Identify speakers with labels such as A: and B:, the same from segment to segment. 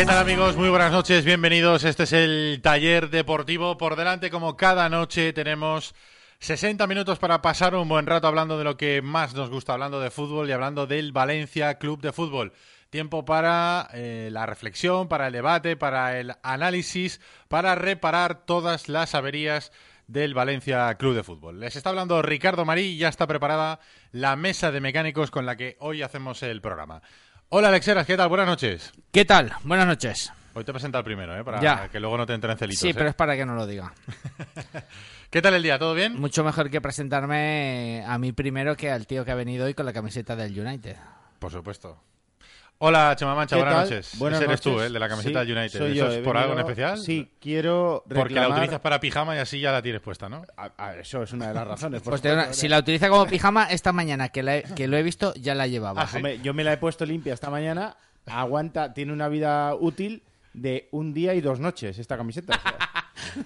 A: ¿Qué amigos? Muy buenas noches, bienvenidos. Este es el taller deportivo. Por delante, como cada noche, tenemos 60 minutos para pasar un buen rato hablando de lo que más nos gusta, hablando de fútbol y hablando del Valencia Club de Fútbol. Tiempo para eh, la reflexión, para el debate, para el análisis, para reparar todas las averías del Valencia Club de Fútbol. Les está hablando Ricardo Marí y ya está preparada la mesa de mecánicos con la que hoy hacemos el programa. Hola Alexeras, ¿qué tal? Buenas noches.
B: ¿Qué tal? Buenas noches.
A: Hoy te presenta el primero, ¿eh? Para
B: Ya.
A: que luego no te entren celitos.
B: Sí,
A: ¿eh?
B: pero es para que no lo diga.
A: ¿Qué tal el día? ¿Todo bien?
B: Mucho mejor que presentarme a mí primero que al tío que ha venido hoy con la camiseta del United.
A: Por supuesto. Hola, Chema Mancha,
C: ¿Qué
A: buenas
C: tal?
A: noches.
C: Buenas
A: Ese eres tú,
C: noches.
A: ¿eh? El de la camiseta
C: Sí,
A: del United.
C: soy
A: ¿Eso
C: yo,
A: es por algo en especial?
C: Sí, quiero
A: Porque la
C: reclamar-
A: utilizas para pijama y así ya la tienes puesta, ¿no?
C: A- a- eso es una de las razones. por
B: Pues una- si la utiliza como pijama, esta mañana que, la he- que lo he visto, ya la llevaba.
A: Ah, sí.
C: Hombre, yo me la he puesto limpia esta mañana. Aguanta, tiene una vida útil de un día y dos noches esta camiseta. o sea.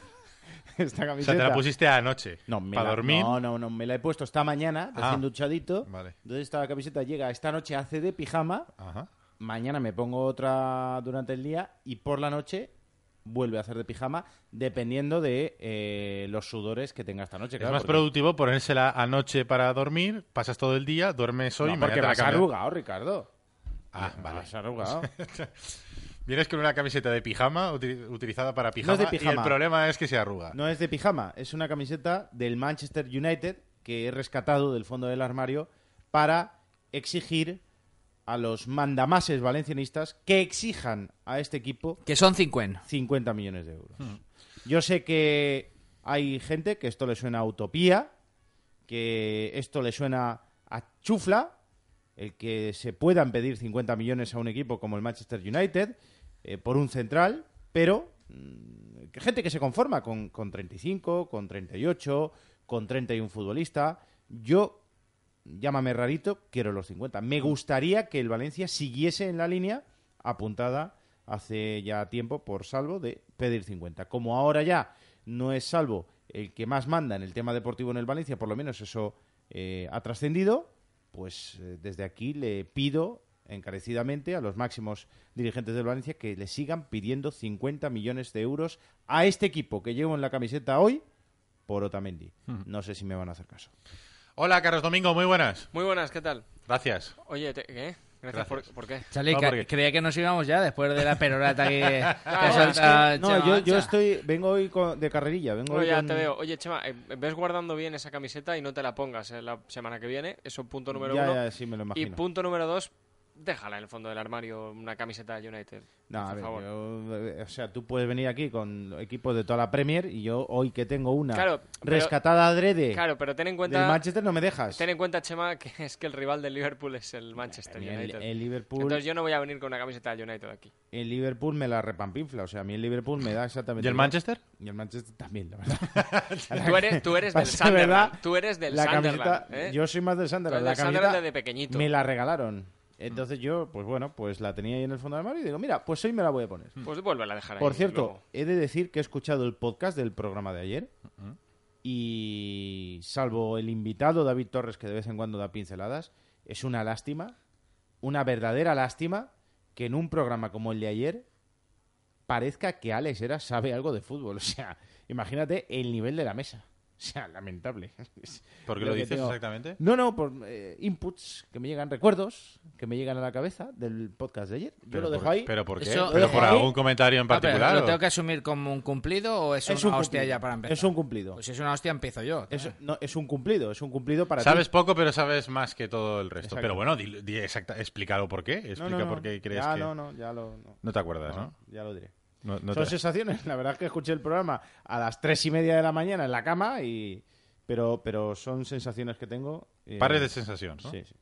C: esta
A: O
C: camiseta.
A: sea, te la pusiste anoche.
C: No, me
A: para
C: la-
A: dormir.
C: No, no, no, me la he puesto esta mañana,
A: Ah.
C: recién duchadito.
A: Vale.
C: Entonces esta camiseta llega esta noche, hace de pijama.
A: Ajá.
C: Mañana me pongo otra durante el día y por la noche vuelve a hacer de pijama dependiendo de eh, los sudores que tenga esta noche.
A: es más
C: porque-
A: productivo ponérsela anoche para dormir, pasas todo el día, duermes hoy
C: No,
A: y
C: porque vas arrugado, Ricardo.
A: Ah, vale.
C: Vas arrugado.
A: Vienes con una camiseta de pijama, uti- utilizada para
C: No
A: pijama,
C: es de
A: y el
C: pijama.
A: problema es que se arruga.
C: No es de pijama, es una camiseta del Manchester United que he rescatado del fondo del armario para exigir a los mandamases valencianistas que exijan a este equipo
B: Que son 50.
C: 50 millones de euros.
A: Hmm.
C: Yo sé que hay gente que esto le suena a utopía, que esto le suena a chufla, el que se puedan pedir 50 millones a un equipo como el Manchester United eh, por un central, pero mm, gente que se conforma con, con 35, con 38, con 31 futbolista. Yo, llámame rarito, quiero los 50. Me gustaría que el Valencia siguiese en la línea apuntada hace ya tiempo por Salvo de pedir 50. Como ahora ya no es Salvo el que más manda en el tema deportivo en el Valencia, por lo menos eso eh, ha trascendido, pues eh, desde aquí le pido encarecidamente a los máximos dirigentes del Valencia que le sigan pidiendo 50 millones de euros a este equipo que llevo en la camiseta hoy por Otamendi. No sé si me van a hacer caso.
A: Hola, Carlos Domingo, muy buenas.
D: Muy buenas, ¿qué tal?
A: Gracias.
D: Oye, te- ¿qué? Gracias,
A: Gracias.
D: Por, ¿por qué?
B: Charlie,
A: No,
B: que-
A: porque-
B: creía que nos íbamos ya después de la perorata que, que
D: Ah,
C: No,
B: Chema
C: yo, yo estoy, vengo hoy con- de carrerilla, vengo
D: No,
C: hoy
D: ya
C: con-
D: te veo. Oye, Chema, eh, ves guardando bien esa camiseta y no te la pongas eh, la semana que viene. Eso punto número
C: Ya,
D: uno.
C: ya, sí, me lo
D: y
C: imagino.
D: punto número dos, déjala en el fondo del armario una camiseta de United.
C: No, a ver,
D: favor.
C: yo, o sea, tú puedes venir aquí con equipos de toda la Premier y yo hoy que tengo una
D: Claro, pero-
C: rescatada adrede
D: Claro, pero ten en
C: del
D: cuenta,
C: Manchester no me dejas.
D: ten en cuenta, Chema, que es que el rival del Liverpool es el Manchester
C: mí el,
D: United.
C: el Liverpool,
D: Entonces yo no voy a venir con una camiseta del United aquí.
C: el Liverpool me la repampinfla, o sea, a mí el Liverpool me da exactamente
A: ¿Y el. Manchester?
C: Y el Manchester también, la verdad.
D: Tú eres, tú eres del
C: Pasa, ¿verdad?
D: Sunderland. Tú eres del
C: la
D: Sunderland.
C: camiseta,
D: ¿eh?
C: yo soy más del
D: Tú
C: Sunderland.
D: eres
C: La
D: del Sunderland
C: camiseta
D: desde pequeñito.
C: me la regalaron. Entonces yo, pues bueno, pues la tenía ahí en el fondo del armario y digo, mira, pues hoy me la voy a poner.
D: Pues vuelve a dejar ahí.
C: Por cierto,
D: luego.
C: he de decir que he escuchado el podcast del programa de ayer y salvo el invitado David Torres que de vez en cuando da pinceladas, es una lástima, una verdadera lástima que en un programa como el de ayer parezca que Alex Era sabe algo de fútbol. O sea, imagínate el nivel de la mesa. O sea, lamentable.
A: ¿Por qué lo dices
C: tengo-
A: exactamente?
C: No, no, por eh, inputs que me llegan, recuerdos que me llegan a la cabeza del podcast de ayer. Yo
A: Pero
C: lo dejo
A: por-
C: ahí.
A: ¿Pero por qué?
B: Eso-
A: ¿Pero
C: Lo
A: por
C: ahí.
A: algún comentario en
B: Ah, pero,
A: particular?
B: ¿Lo tengo que asumir como un cumplido o es,
C: Es
B: una
C: un
B: hostia
C: cumplido.
B: ya para empezar?
C: Es un cumplido.
B: Pues si es una hostia, empiezo yo.
C: Es, no, es un cumplido, es un cumplido para
A: Sabes
C: ti.
A: poco, pero sabes más que todo el resto.
C: Exacto.
A: Pero bueno, di, di exacta, explícalo por qué. Explica
C: No, no, no.
A: por qué crees
C: ya,
A: que...
C: no, no, ya lo, no.
A: No te acuerdas, ¿no?
C: Ya lo diré.
A: No- no
C: Son
A: te-
C: sensaciones. La verdad es que escuché el programa a las tres y media de la mañana en la cama y... Pero, pero son sensaciones que tengo. eh,
A: Pares de sensación, ¿no?
C: Sí, sí.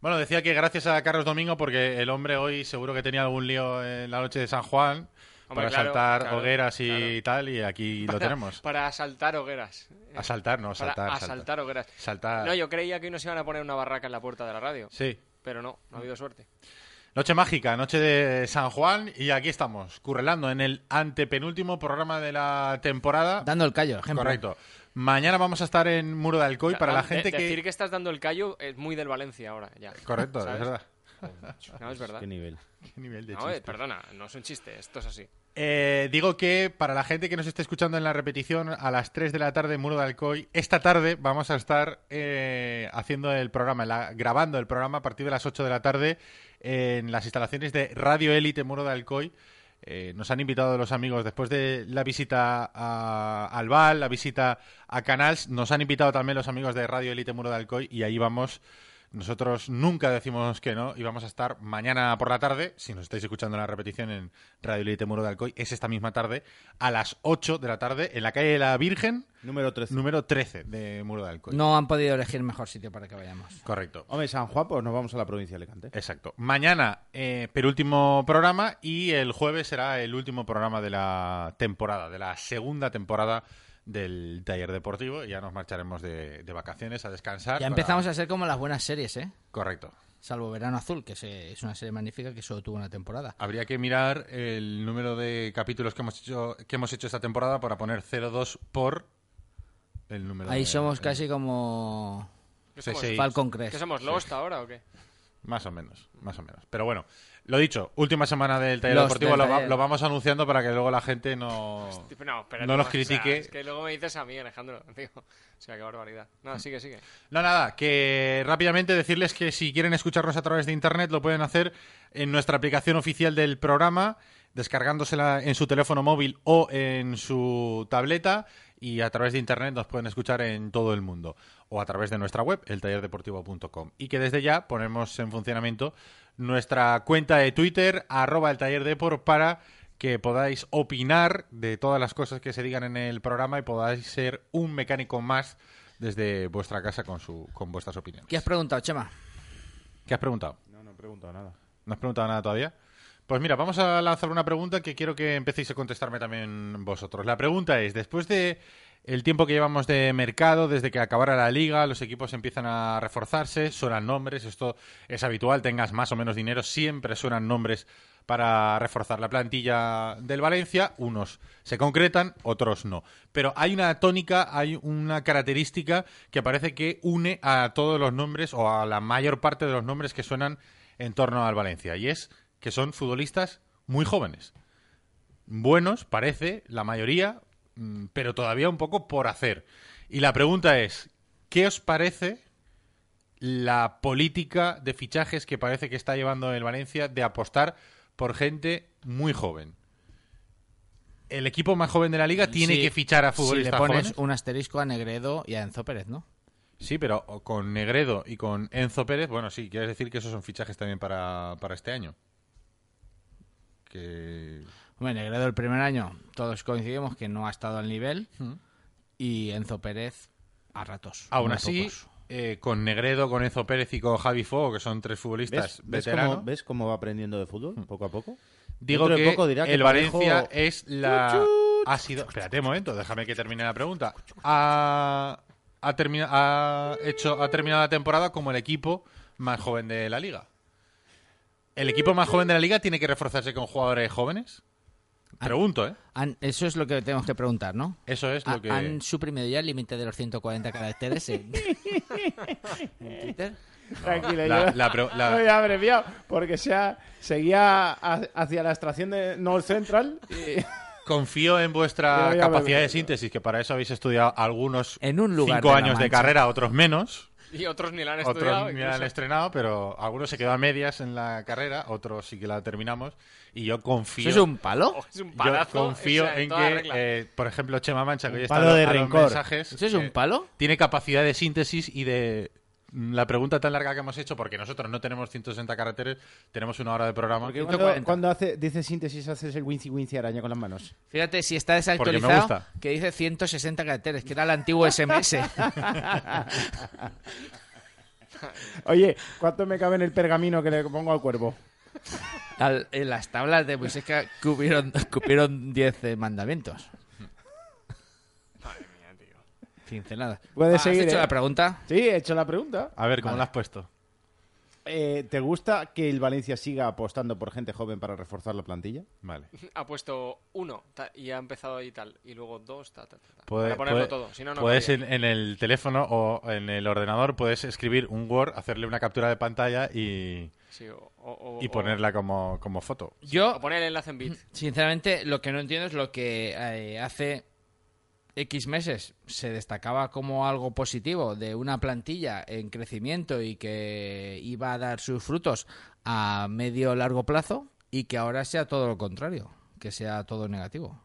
A: Bueno, decía que gracias a Carlos Domingo, porque el hombre hoy seguro que tenía algún lío en la noche de San Juan
D: Hombre,
A: para
D: claro,
A: saltar
D: claro,
A: hogueras y
D: claro.
A: tal, y aquí lo tenemos.
D: Para asaltar hogueras.
A: Asaltar, no,
D: Para
A: saltar. saltar.
D: asaltar hogueras.
A: Saltar.
D: No, yo creía que hoy nos iban a poner una barraca en la puerta de la radio.
A: Sí.
D: Pero no, no ha habido suerte.
A: Noche mágica, noche de San Juan, y aquí estamos, currelando en el antepenúltimo programa de la temporada.
B: Dando el callo, ejemplo.
A: Correcto. Mañana vamos a estar en Muro de Alcoy para la
D: De-
A: gente que...
D: Decir que estás dando el callo es muy del Valencia ahora, ya.
A: Correcto, es verdad.
D: No, es verdad.
C: Qué nivel.
A: Qué nivel de
D: No, eh,
A: chiste.
D: perdona, no es un chiste, esto es así.
A: Eh, digo que para la gente que nos esté escuchando en la repetición a las 3 de la tarde en Muro de Alcoy, esta tarde vamos a estar eh, haciendo el programa, grabando el programa a partir de las 8 de la tarde en las instalaciones de Radio Élite Muro de Alcoy. Eh, nos han invitado los amigos después de la visita a, al Val, la visita a Canals, nos han invitado también los amigos de Radio Élite Muro de Alcoy y ahí vamos nosotros nunca decimos que no y vamos a estar mañana por la tarde, si nos estáis escuchando en la repetición en Radio Elite Muro de Alcoy, es esta misma tarde, a las 8 de la tarde, en la calle de la Virgen,
C: Número 13.
A: número 13 de Muro de Alcoy.
B: No han podido elegir mejor sitio para que vayamos.
A: Correcto.
C: Hombre, San Juan, pues nos vamos a la provincia de Alicante.
A: Exacto. Mañana, eh, penúltimo programa y el jueves será el último programa de la temporada, de la segunda temporada del taller deportivo. y Ya nos marcharemos de, de vacaciones a descansar.
B: Ya empezamos a ser como las buenas series, ¿eh?
A: Correcto.
B: Salvo Verano Azul, que es una serie magnífica que solo tuvo una temporada.
A: Habría que mirar el número de capítulos que hemos hecho, que hemos hecho esta temporada para poner 0,2 por el número
B: Ahí
A: de-
B: somos
A: el-
B: casi como. Falcon Crest.
D: ¿Qué somos, Lost ahora o qué?
A: Más o menos, más o menos. Pero bueno, lo dicho, última semana del taller
B: Los
A: deportivo,
B: del
A: lo, va-
B: taller.
A: lo vamos anunciando para que luego la gente no...
D: No, espérate,
A: No los
D: o sea,
A: critique.
D: es que luego me dices a mí, Alejandro. Tío. O sea, qué barbaridad. No, sigue, sigue.
A: No, nada, que rápidamente decirles que si quieren escucharnos a través de internet lo pueden hacer en nuestra aplicación oficial del programa, descargándosela en su teléfono móvil o en su tableta y a través de internet nos pueden escuchar en todo el mundo o a través de nuestra web, eltallerdeportivo.com. Y que desde ya ponemos en funcionamiento nuestra cuenta de Twitter, arroba el taller depor, para que podáis opinar de todas las cosas que se digan en el programa y podáis ser un mecánico más desde vuestra casa con, su, con vuestras opiniones.
B: ¿Qué has preguntado, Chema?
A: ¿Qué has preguntado?
C: No, no he preguntado nada.
A: ¿No has preguntado nada todavía? Pues mira, vamos a lanzar una pregunta que quiero que empecéis a contestarme también vosotros. La pregunta es, después de el tiempo que llevamos de mercado, desde que acabara la liga, los equipos empiezan a reforzarse, suenan nombres, esto es habitual, tengas más o menos dinero, siempre suenan nombres para reforzar la plantilla del Valencia, unos se concretan, otros no. Pero hay una tónica, hay una característica que parece que une a todos los nombres o a la mayor parte de los nombres que suenan en torno al Valencia, y es que son futbolistas muy jóvenes. Buenos, parece, la mayoría, pero todavía un poco por hacer. Y la pregunta es, ¿qué os parece la política de fichajes que parece que está llevando el Valencia de apostar por gente muy joven? El equipo más joven de la liga tiene
B: Sí,
A: que fichar a
B: Si
A: futbolistas
B: le pones
A: jóvenes.
B: un asterisco a Negredo y a Enzo Pérez, ¿no?
A: Sí, pero con Negredo y con Enzo Pérez, bueno, sí, quieres decir que esos son fichajes también para, para este año. Que
B: Hombre, Negredo el primer año, todos coincidimos que no ha estado al nivel. Y Enzo Pérez a ratos.
A: aún así, eh, con Negredo, con Enzo Pérez y con Javi Fuego, que son tres futbolistas
C: ¿Ves, ves
A: veteranos,
C: cómo, ¿Ves cómo va aprendiendo de fútbol poco a poco?
A: digo que
C: poco dirá que
A: el
C: Parejo-
A: Valencia es la... Ha sido... Espérate un momento, déjame que termine la pregunta. Ha, ha, termina- ha hecho, ha terminado la temporada como el equipo más joven de la liga. ¿El equipo más joven de la liga tiene que reforzarse con jugadores jóvenes? Pregunto, ¿eh?
B: Han- eso es lo que tenemos que preguntar, ¿no?
A: Eso es lo que...
B: ¿Han suprimido ya el límite de los 140 caracteres en, en Twitter?
C: Tranquilo,
A: La-
C: yo
A: la la-
C: lo he abreviado porque sea, seguía ha- hacia la extracción de North Central y...
A: Confío en vuestra capacidad de síntesis, que para eso habéis estudiado algunos
B: En un lugar
A: cinco
B: de
A: años de carrera, otros menos.
D: Y otros ni la han estudiado.
A: Otros ni la han estrenado, pero algunos se quedó a medias en la carrera, otros sí que la terminamos. Y yo confío,
B: ¿Eso es un palo?
D: Oh, es un
A: yo
D: palazo.
A: confío
D: o sea,
A: en que, eh, por ejemplo, Chema Mancha, que hoy está
C: palo
A: a
C: de
A: los mensajes,
B: ¿Eso es un
A: eh,
B: palo?
A: tiene capacidad de síntesis y de mm, la pregunta tan larga que hemos hecho, porque nosotros no tenemos 160 caracteres, tenemos una hora de programa.
C: Porque
B: 140.
C: cuando, cuando hace, dice síntesis haces el wincy wincy araña con las manos.
B: Fíjate si está desactualizado que dice 160 caracteres, que era el antiguo SMS.
C: Oye, ¿cuánto me cabe en el pergamino que le pongo al cuervo?
B: Al- en las tablas de Moisés que cupieron, cupieron 10 eh, mandamientos.
D: Madre mía, tío.
B: Pinceladas.
C: Puedes
B: ¿Has
C: seguir,
B: hecho
C: ¿eh?
B: la pregunta?
C: Sí, he hecho la pregunta.
A: A ver, ¿cómo
B: Vale.
A: la has puesto?
C: Eh, ¿Te gusta que el Valencia siga apostando por gente joven para reforzar la plantilla?
A: Vale.
D: Ha puesto uno ta- y ha empezado y tal. Y luego dos, ta, ta, ta, ta.
A: Puede-
D: Para ponerlo
A: puede-
D: todo. Si no, no
A: puedes en, en el teléfono o en el ordenador puedes escribir un Word, hacerle una captura de pantalla y,
D: Sí, o, o- o-
A: y
D: o-
A: ponerla como, como foto.
B: Yo,
D: O poner el enlace en bit.
B: sinceramente, lo que no entiendo es lo que eh, hace X meses se destacaba como algo positivo de una plantilla en crecimiento y que iba a dar sus frutos a medio largo plazo y que ahora sea todo lo contrario, que sea todo negativo.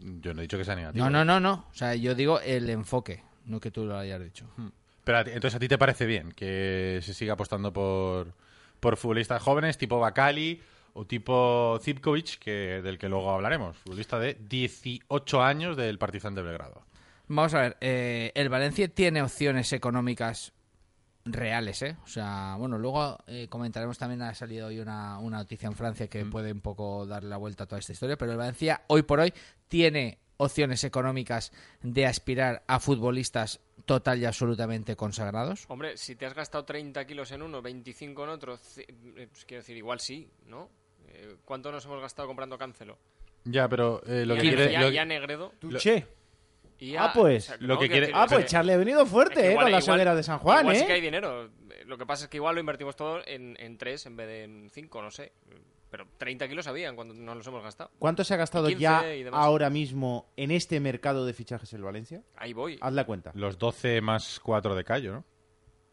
A: Yo no he dicho que sea negativo.
B: No, no, no, no. O sea, yo digo el enfoque, no que tú lo hayas dicho.
A: Pero a ti- entonces a ti te parece bien que se siga apostando por, por futbolistas jóvenes tipo Bacali o tipo Zipkovic, que, del que luego hablaremos. Futbolista de 18 años del Partizan de Belgrado.
B: Vamos a ver, eh, el Valencia tiene opciones económicas reales, ¿eh? O sea, bueno, luego eh, comentaremos también, ha salido hoy una, una noticia en Francia que puede un poco darle la vuelta a toda esta historia, pero el Valencia hoy por hoy tiene opciones económicas de aspirar a futbolistas total y absolutamente consagrados.
D: Hombre, si te has gastado 30 kilos en uno, 25 en otro, eh, pues quiero decir, igual sí, ¿no? Eh, ¿Cuánto nos hemos gastado comprando Cancelo?
A: Ya, pero eh, lo
D: y,
A: que quiere...
D: y a-
A: lo-
D: Negredo.
C: Tuché.
D: Y a-
C: Ah, pues,
A: lo
D: no,
A: que quiere-
C: Ah, pues Charlie ha venido
D: es
C: fuerte, ¿eh?
D: igual-
C: con la solera de San Juan,
D: igual
C: ¿eh?
D: sí que hay dinero. Eh, Lo que pasa es que igual lo invertimos todo en, en tres en vez de en cinco, no sé. Pero 30 kilos habían cuando nos los hemos gastado.
C: ¿Cuánto se ha gastado
D: 15
C: ya ahora mismo en este mercado de fichajes el Valencia?
D: Ahí voy.
C: Haz la cuenta.
A: Los 12 más 4 de Cayo, ¿no?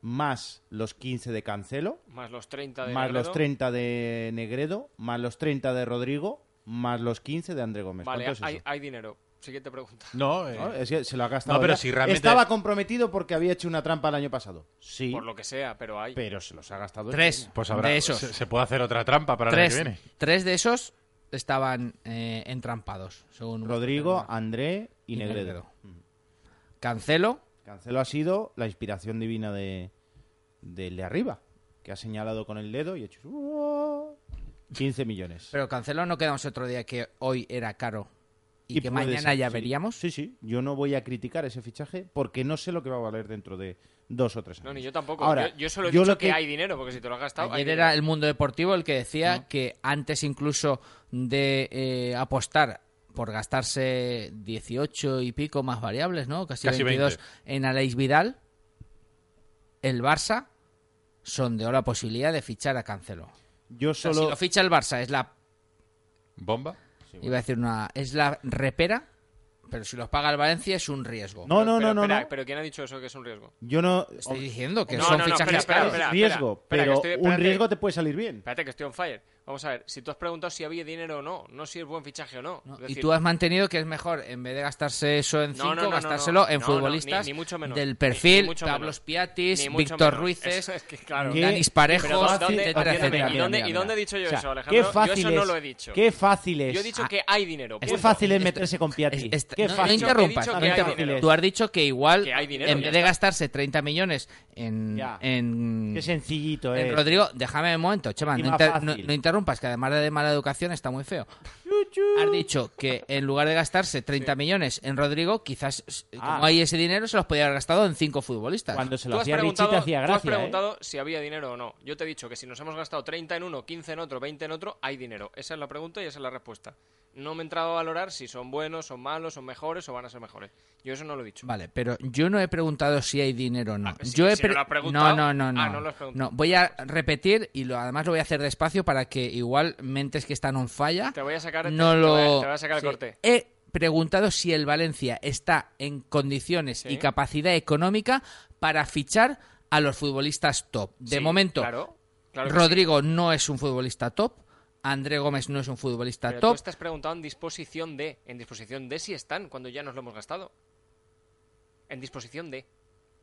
C: Más los 15 de Cancelo,
D: Más los 30 de
C: más
D: Negredo.
C: los 30 de Negredo, más los 30 de Rodrigo, más los 15 de André Gómez.
D: Vale,
C: ¿Cuánto es
D: hay,
C: eso?
D: hay dinero. Siguiente pregunta.
A: No, eh,
C: ¿No? Es que se lo ha gastado.
A: No, pero
C: ya.
A: si realmente-
C: Estaba comprometido porque había hecho una trampa el año pasado. Sí,
D: Por lo que sea, pero hay.
C: pero se los ha gastado.
B: Tres
A: pues habrá,
B: de esos.
A: Se, se puede hacer otra trampa para el
B: Tres,
A: año que viene.
B: tres de esos estaban eh, entrampados, según
C: Rodrigo, André y,
B: Y
C: Negredo.
B: Negredo. Cancelo,
C: Cancelo ha sido la inspiración divina de del de arriba, que ha señalado con el dedo y ha hecho "Uah". 15 millones.
B: pero Cancelo no quedamos otro día que hoy era caro y, que mañana
C: ser,
B: ya
C: sí.
B: veríamos.
C: Sí, sí. Yo no voy a criticar ese fichaje porque no sé lo que va a valer dentro de dos o tres años.
D: No, ni yo tampoco.
C: Ahora,
D: yo, yo solo he
C: yo
D: dicho
C: lo
D: que...
C: que-
D: hay dinero, porque si te lo has gastado.
B: Ayer era el mundo deportivo el que decía que antes incluso de eh, apostar por gastarse 18 y pico más variables, ¿no? Casi,
A: Casi
B: 22 en Aleix Vidal, el Barça sondeó la posibilidad de fichar a Cancelo.
C: Yo
B: O sea,
C: solo
B: si lo ficha el Barça es la
A: ¿Bomba?
B: iba a decir una es la repera, pero si los paga el Valencia es un riesgo.
C: No, no,
D: Pero,
C: no, no,
D: espera,
C: no.
D: Pero ¿quién ha dicho eso que es un riesgo?
C: Yo no
B: Estoy diciendo que
D: No,
B: son
D: no, no,
B: fichajes
D: espera, espera,
B: caros.
D: espera.
C: riesgo,
D: que
C: pero
D: estoy-
C: un riesgo te puede salir bien.
D: Espérate que estoy on fire. Vamos a ver, si tú has preguntado si había dinero o no, no si es buen fichaje o no.
B: ¿no?
D: Es
B: Y tú has mantenido que es mejor, en vez de gastarse eso en cinco,
D: no, no, no,
B: gastárselo
D: no.
B: en futbolistas
D: ni- ni mucho menos.
B: del perfil,
D: ni mucho
B: Pablo
D: menos.
B: Piatis,
D: ni mucho
B: Víctor
D: menos.
B: Ruices,
D: es que, claro.
C: ¿Qué?
B: Danis Parejos,
D: Pero ¿dónde-
B: etcétera.
D: ¿y dónde- y dónde he dicho yo
C: O sea,
D: eso,
C: Qué
D: Alejandro? Yo
C: fácil
D: eso no
C: es-
D: lo he dicho.
C: Qué fácil es.
D: Yo he dicho
B: Ah,
D: que hay dinero.
C: Qué
D: punto.
C: fácil es
B: Esto-
C: meterse con Piatti.
B: Es-
C: Qué
B: no, no
C: fácil.
B: interrumpas, no. Tú has dicho que igual, en vez de gastarse 30 millones en,
C: Ya.
B: en,
C: Qué sencillito
B: en
C: es.
B: Rodrigo, déjame un momento, Chema, inter- no interrumpas, que además de mala educación está muy feo. Has dicho que en lugar de gastarse 30 millones en Rodrigo, quizás, eh,
C: Ah.
B: como hay ese dinero, se los podía haber gastado en cinco futbolistas.
C: Cuando se lo hacía Richie te hacía
D: tú has
C: gracia, ¿eh?
D: preguntado si había dinero o no. Yo te he dicho que si nos hemos gastado 30 en uno, 15 en otro, 20 en otro, hay dinero. Esa es la pregunta y esa es la respuesta. No me he entrado a valorar si son buenos, son malos, son mejores o van a ser mejores. Yo eso no lo he dicho.
B: Vale, pero yo no he preguntado si hay dinero o no.
D: Ah, si-
B: yo he
D: si no
B: pre-
D: lo has preguntado.
B: no, no, no,
D: Ah,
B: no.
D: no lo has.
B: No, voy a repetir y lo, además lo voy a hacer despacio para que igual mentes que están on falla
D: Te voy a sacar,
B: no
D: te,
B: lo
D: a, te voy a sacar
B: Sí.
D: el corte.
B: He preguntado si el Valencia está en condiciones
D: Sí.
B: y capacidad económica para fichar a los futbolistas top. De
D: Sí,
B: momento,
D: Claro, claro que
B: Rodrigo no es un futbolista top, André Gómez no es un futbolista
D: Pero tú
B: top.
D: estás preguntando en disposición de. En disposición de si están cuando ya nos lo hemos gastado. En disposición de.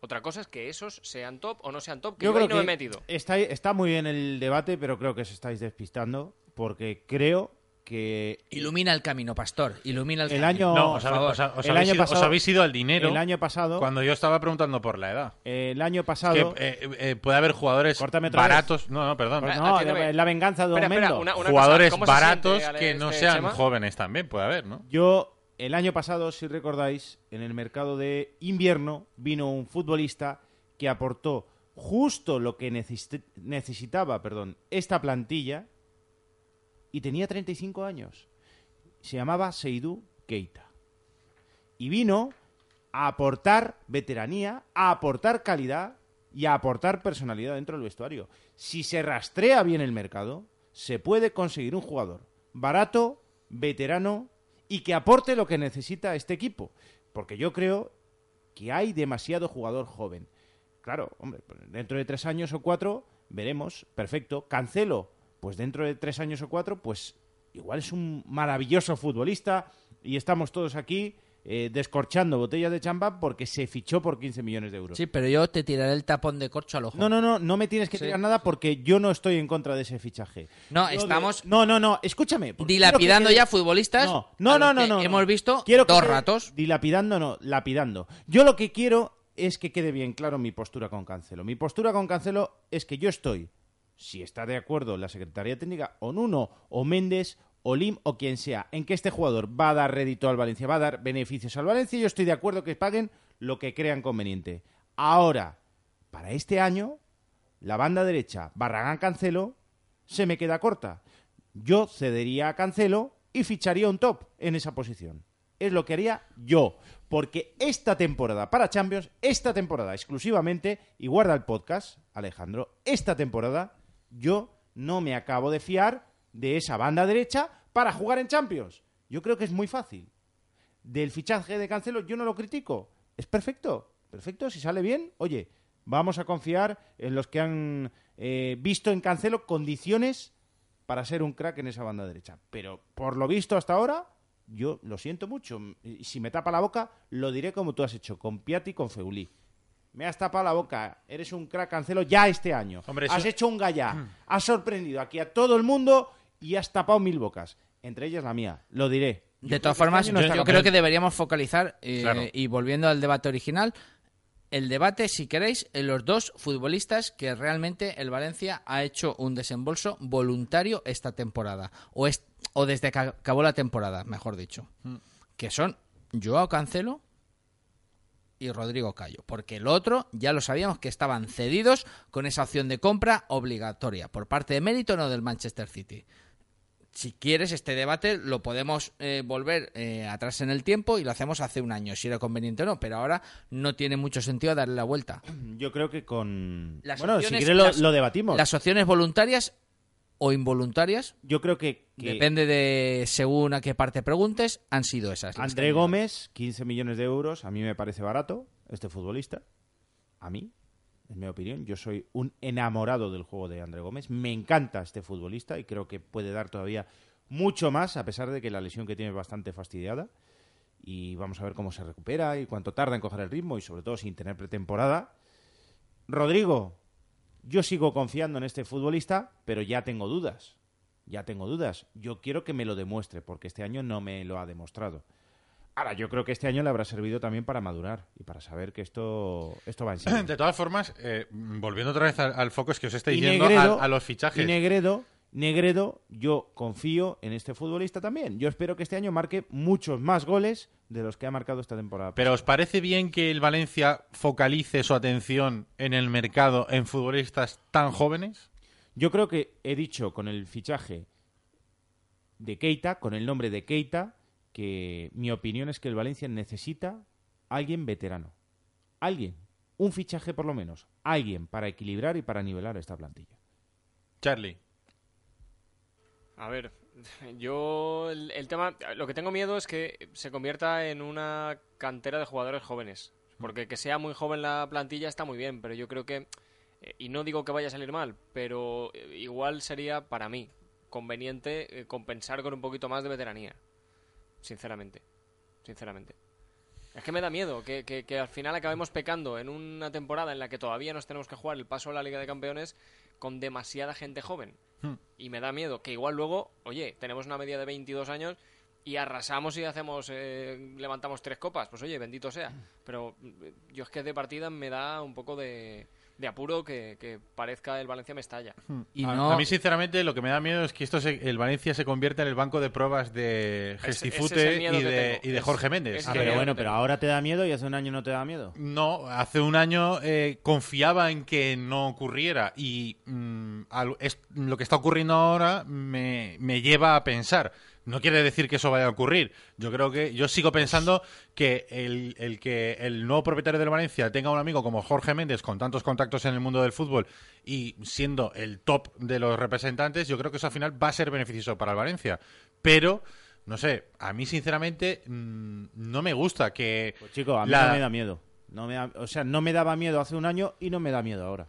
D: Otra cosa es que esos sean top o no sean top, que yo, ahí no me he metido.
C: Está, está muy bien el debate, pero creo que os estáis despistando, porque creo que
B: Ilumina el camino, Pastor. Ilumina el,
C: el
B: camino.
C: año,
A: No, os,
B: por
A: habe-
B: favor.
A: os ha- os
C: El
A: habéis
C: año
A: ido, os
C: pasado-
A: habéis ido al dinero
C: el año pasado,
A: cuando yo estaba preguntando por la edad.
C: el año
A: Es
C: pasado,
A: que eh, eh, puede haber jugadores baratos. No, no, perdón.
C: pues no, la venganza de
D: una
A: jugadores
D: cosa, ¿cómo se
A: baratos
D: siente,
A: que no
D: este
A: sean
D: Chema?
A: jóvenes también, puede haber, ¿no?
C: Yo, el año pasado, si recordáis, en el mercado de invierno vino un futbolista que aportó justo lo que necesi- necesitaba perdón, esta plantilla y tenía 35 años. Se llamaba Seydou Keita. Y vino a aportar veteranía, a aportar calidad y a aportar personalidad dentro del vestuario. Si se rastrea bien el mercado, se puede conseguir un jugador barato, veterano y que aporte lo que necesita este equipo. Porque yo creo que hay demasiado jugador joven. Claro, hombre, dentro de tres años o cuatro veremos, perfecto. Cancelo, pues dentro de tres años o cuatro, pues igual es un maravilloso futbolista y estamos todos aquí eh, descorchando botellas de champán porque se fichó por 15 millones de euros.
B: Sí, pero yo te tiraré el tapón de corcho al ojo.
C: No, no, no, no me tienes que
B: Sí.
C: tirar nada porque yo no estoy en contra de ese fichaje.
B: No,
C: Yo de-
B: estamos
C: No, no, no, escúchame.
B: dilapidando
C: que
B: ya futbolistas
C: No, no, no, no,
B: que
C: no, no.
B: hemos visto
C: Quiero
B: dos ratos.
C: Dilapidando, no, lapidando. Yo lo que quiero es que quede bien claro mi postura con Cancelo. Mi postura con Cancelo es que yo estoy, si está de acuerdo la Secretaría Técnica, o Nuno, o Méndez, o Lim, o quien sea, en que este jugador va a dar rédito al Valencia, va a dar beneficios al Valencia, yo estoy de acuerdo que paguen lo que crean conveniente. Ahora, para este año, la banda derecha, Barragán Cancelo, se me queda corta. Yo cedería a Cancelo y ficharía un top en esa posición. Es lo que haría yo. Porque esta temporada para Champions, esta temporada exclusivamente, y guarda el podcast, Alejandro, esta temporada yo no me acabo de fiar de esa banda derecha para jugar en Champions. Yo creo que es muy fácil. Del fichaje de Cancelo yo no lo critico. Es perfecto. Perfecto, si sale bien, oye, vamos a confiar en los que han eh, visto en Cancelo condiciones para ser un crack en esa banda derecha. Pero por lo visto hasta ahora, yo lo siento mucho. Si me tapa la boca, lo diré como tú has hecho, con Piatti y con Feulí. Me has tapado la boca, eres un crack Cancelo ya este año.
A: Hombre,
C: has
A: eso-
C: hecho un gallá, has sorprendido aquí a todo el mundo y has tapado mil bocas. Entre ellas la mía, lo diré. Yo
B: De todas
C: este
B: formas,
C: no
B: yo, creo que deberíamos focalizar, eh,
A: Claro.
B: y volviendo al debate original, el debate, si queréis, en los dos futbolistas que realmente el Valencia ha hecho un desembolso voluntario esta temporada, o, es, o desde que acabó la temporada, mejor dicho, que son Joao Cancelo y Rodrigo Cayo, porque el otro ya lo sabíamos que estaban cedidos con esa opción de compra obligatoria por parte de mérito no del Manchester City si quieres, este debate lo podemos eh, volver eh, atrás en el tiempo y lo hacemos hace un año, si era conveniente o no, pero ahora no tiene mucho sentido darle la vuelta.
C: Yo creo que con...
B: Las
C: bueno, si quieres lo,
B: las-
C: lo debatimos.
B: Las opciones voluntarias o involuntarias,
C: Yo creo que, que
B: depende de según a qué parte preguntes, han sido esas.
C: André. Gómez, 15 millones de euros, a mí me parece barato, este futbolista. A mí. en mi opinión. Yo soy un enamorado del juego de André Gómez. Me encanta este futbolista y creo que puede dar todavía mucho más, a pesar de que la lesión que tiene es bastante fastidiada. Y vamos a ver cómo se recupera y cuánto tarda en coger el ritmo y sobre todo sin tener pretemporada. Rodrigo, yo sigo confiando en este futbolista, pero ya tengo dudas. Ya tengo dudas. Yo quiero que me lo demuestre, porque este año no me lo ha demostrado. Ahora, yo creo que este año le habrá servido también para madurar y para saber que esto, esto va en serio.
A: De todas formas, eh, volviendo otra vez al, al foco, es que os estáis yendo a, a los fichajes.
C: Y Negredo, Negredo, yo confío en este futbolista también. Yo espero que este año marque muchos más goles de los que ha marcado esta temporada.
A: Pero ¿os parece bien que el Valencia focalice su atención en el mercado en futbolistas tan jóvenes?
C: Yo creo que he dicho con el fichaje de Keita, con el nombre de Keita, que mi opinión es que el Valencia necesita alguien veterano. Alguien. Un fichaje por lo menos. Alguien para equilibrar y para nivelar esta plantilla.
A: Charlie.
D: A ver, yo el, tema, lo que tengo miedo es que se convierta en una cantera de jugadores jóvenes. Porque que sea muy joven la plantilla está muy bien, pero yo creo que, eh, y no digo que vaya a salir mal, pero eh, igual sería para mí conveniente eh, compensar con un poquito más de veteranía. Sinceramente. Sinceramente. Es que me da miedo que, que- que al final acabemos pecando en una temporada en la que todavía nos tenemos que jugar el paso a la Liga de Campeones con demasiada gente joven.
A: Hmm.
D: Y me da miedo que igual luego, oye, tenemos una media de 22 años y arrasamos y hacemos, eh, levantamos tres copas. Pues oye, bendito sea. Pero eh, yo es que de partida me da un poco de, de apuro que, que parezca el Valencia me estalla.
B: Y
A: a,
B: no,
A: a mí, sinceramente, lo que me da miedo es que esto se- el Valencia se convierta en el banco de pruebas de
D: es
A: Gestifute y, de,
D: tengo.
A: y de
D: Es-
A: Jorge Méndez.
D: es
C: Ah, pero bueno, pero ahora te da miedo y hace un año no te da miedo.
A: No, hace un año eh, confiaba en que no ocurriera y mm, al- es- lo que está ocurriendo ahora me, me lleva a pensar. No quiere decir que eso vaya a ocurrir. Yo creo que yo sigo pensando que el, el que el nuevo propietario del Valencia tenga un amigo como Jorge Méndez con tantos contactos en el mundo del fútbol y siendo el top de los representantes, yo creo que eso al final va a ser beneficioso para el Valencia. Pero no sé, a mí sinceramente mm, no me gusta que
C: Pues chico, a mí
A: La-
C: no me da miedo. No me da- o sea, no me daba miedo hace un año y no me da miedo ahora.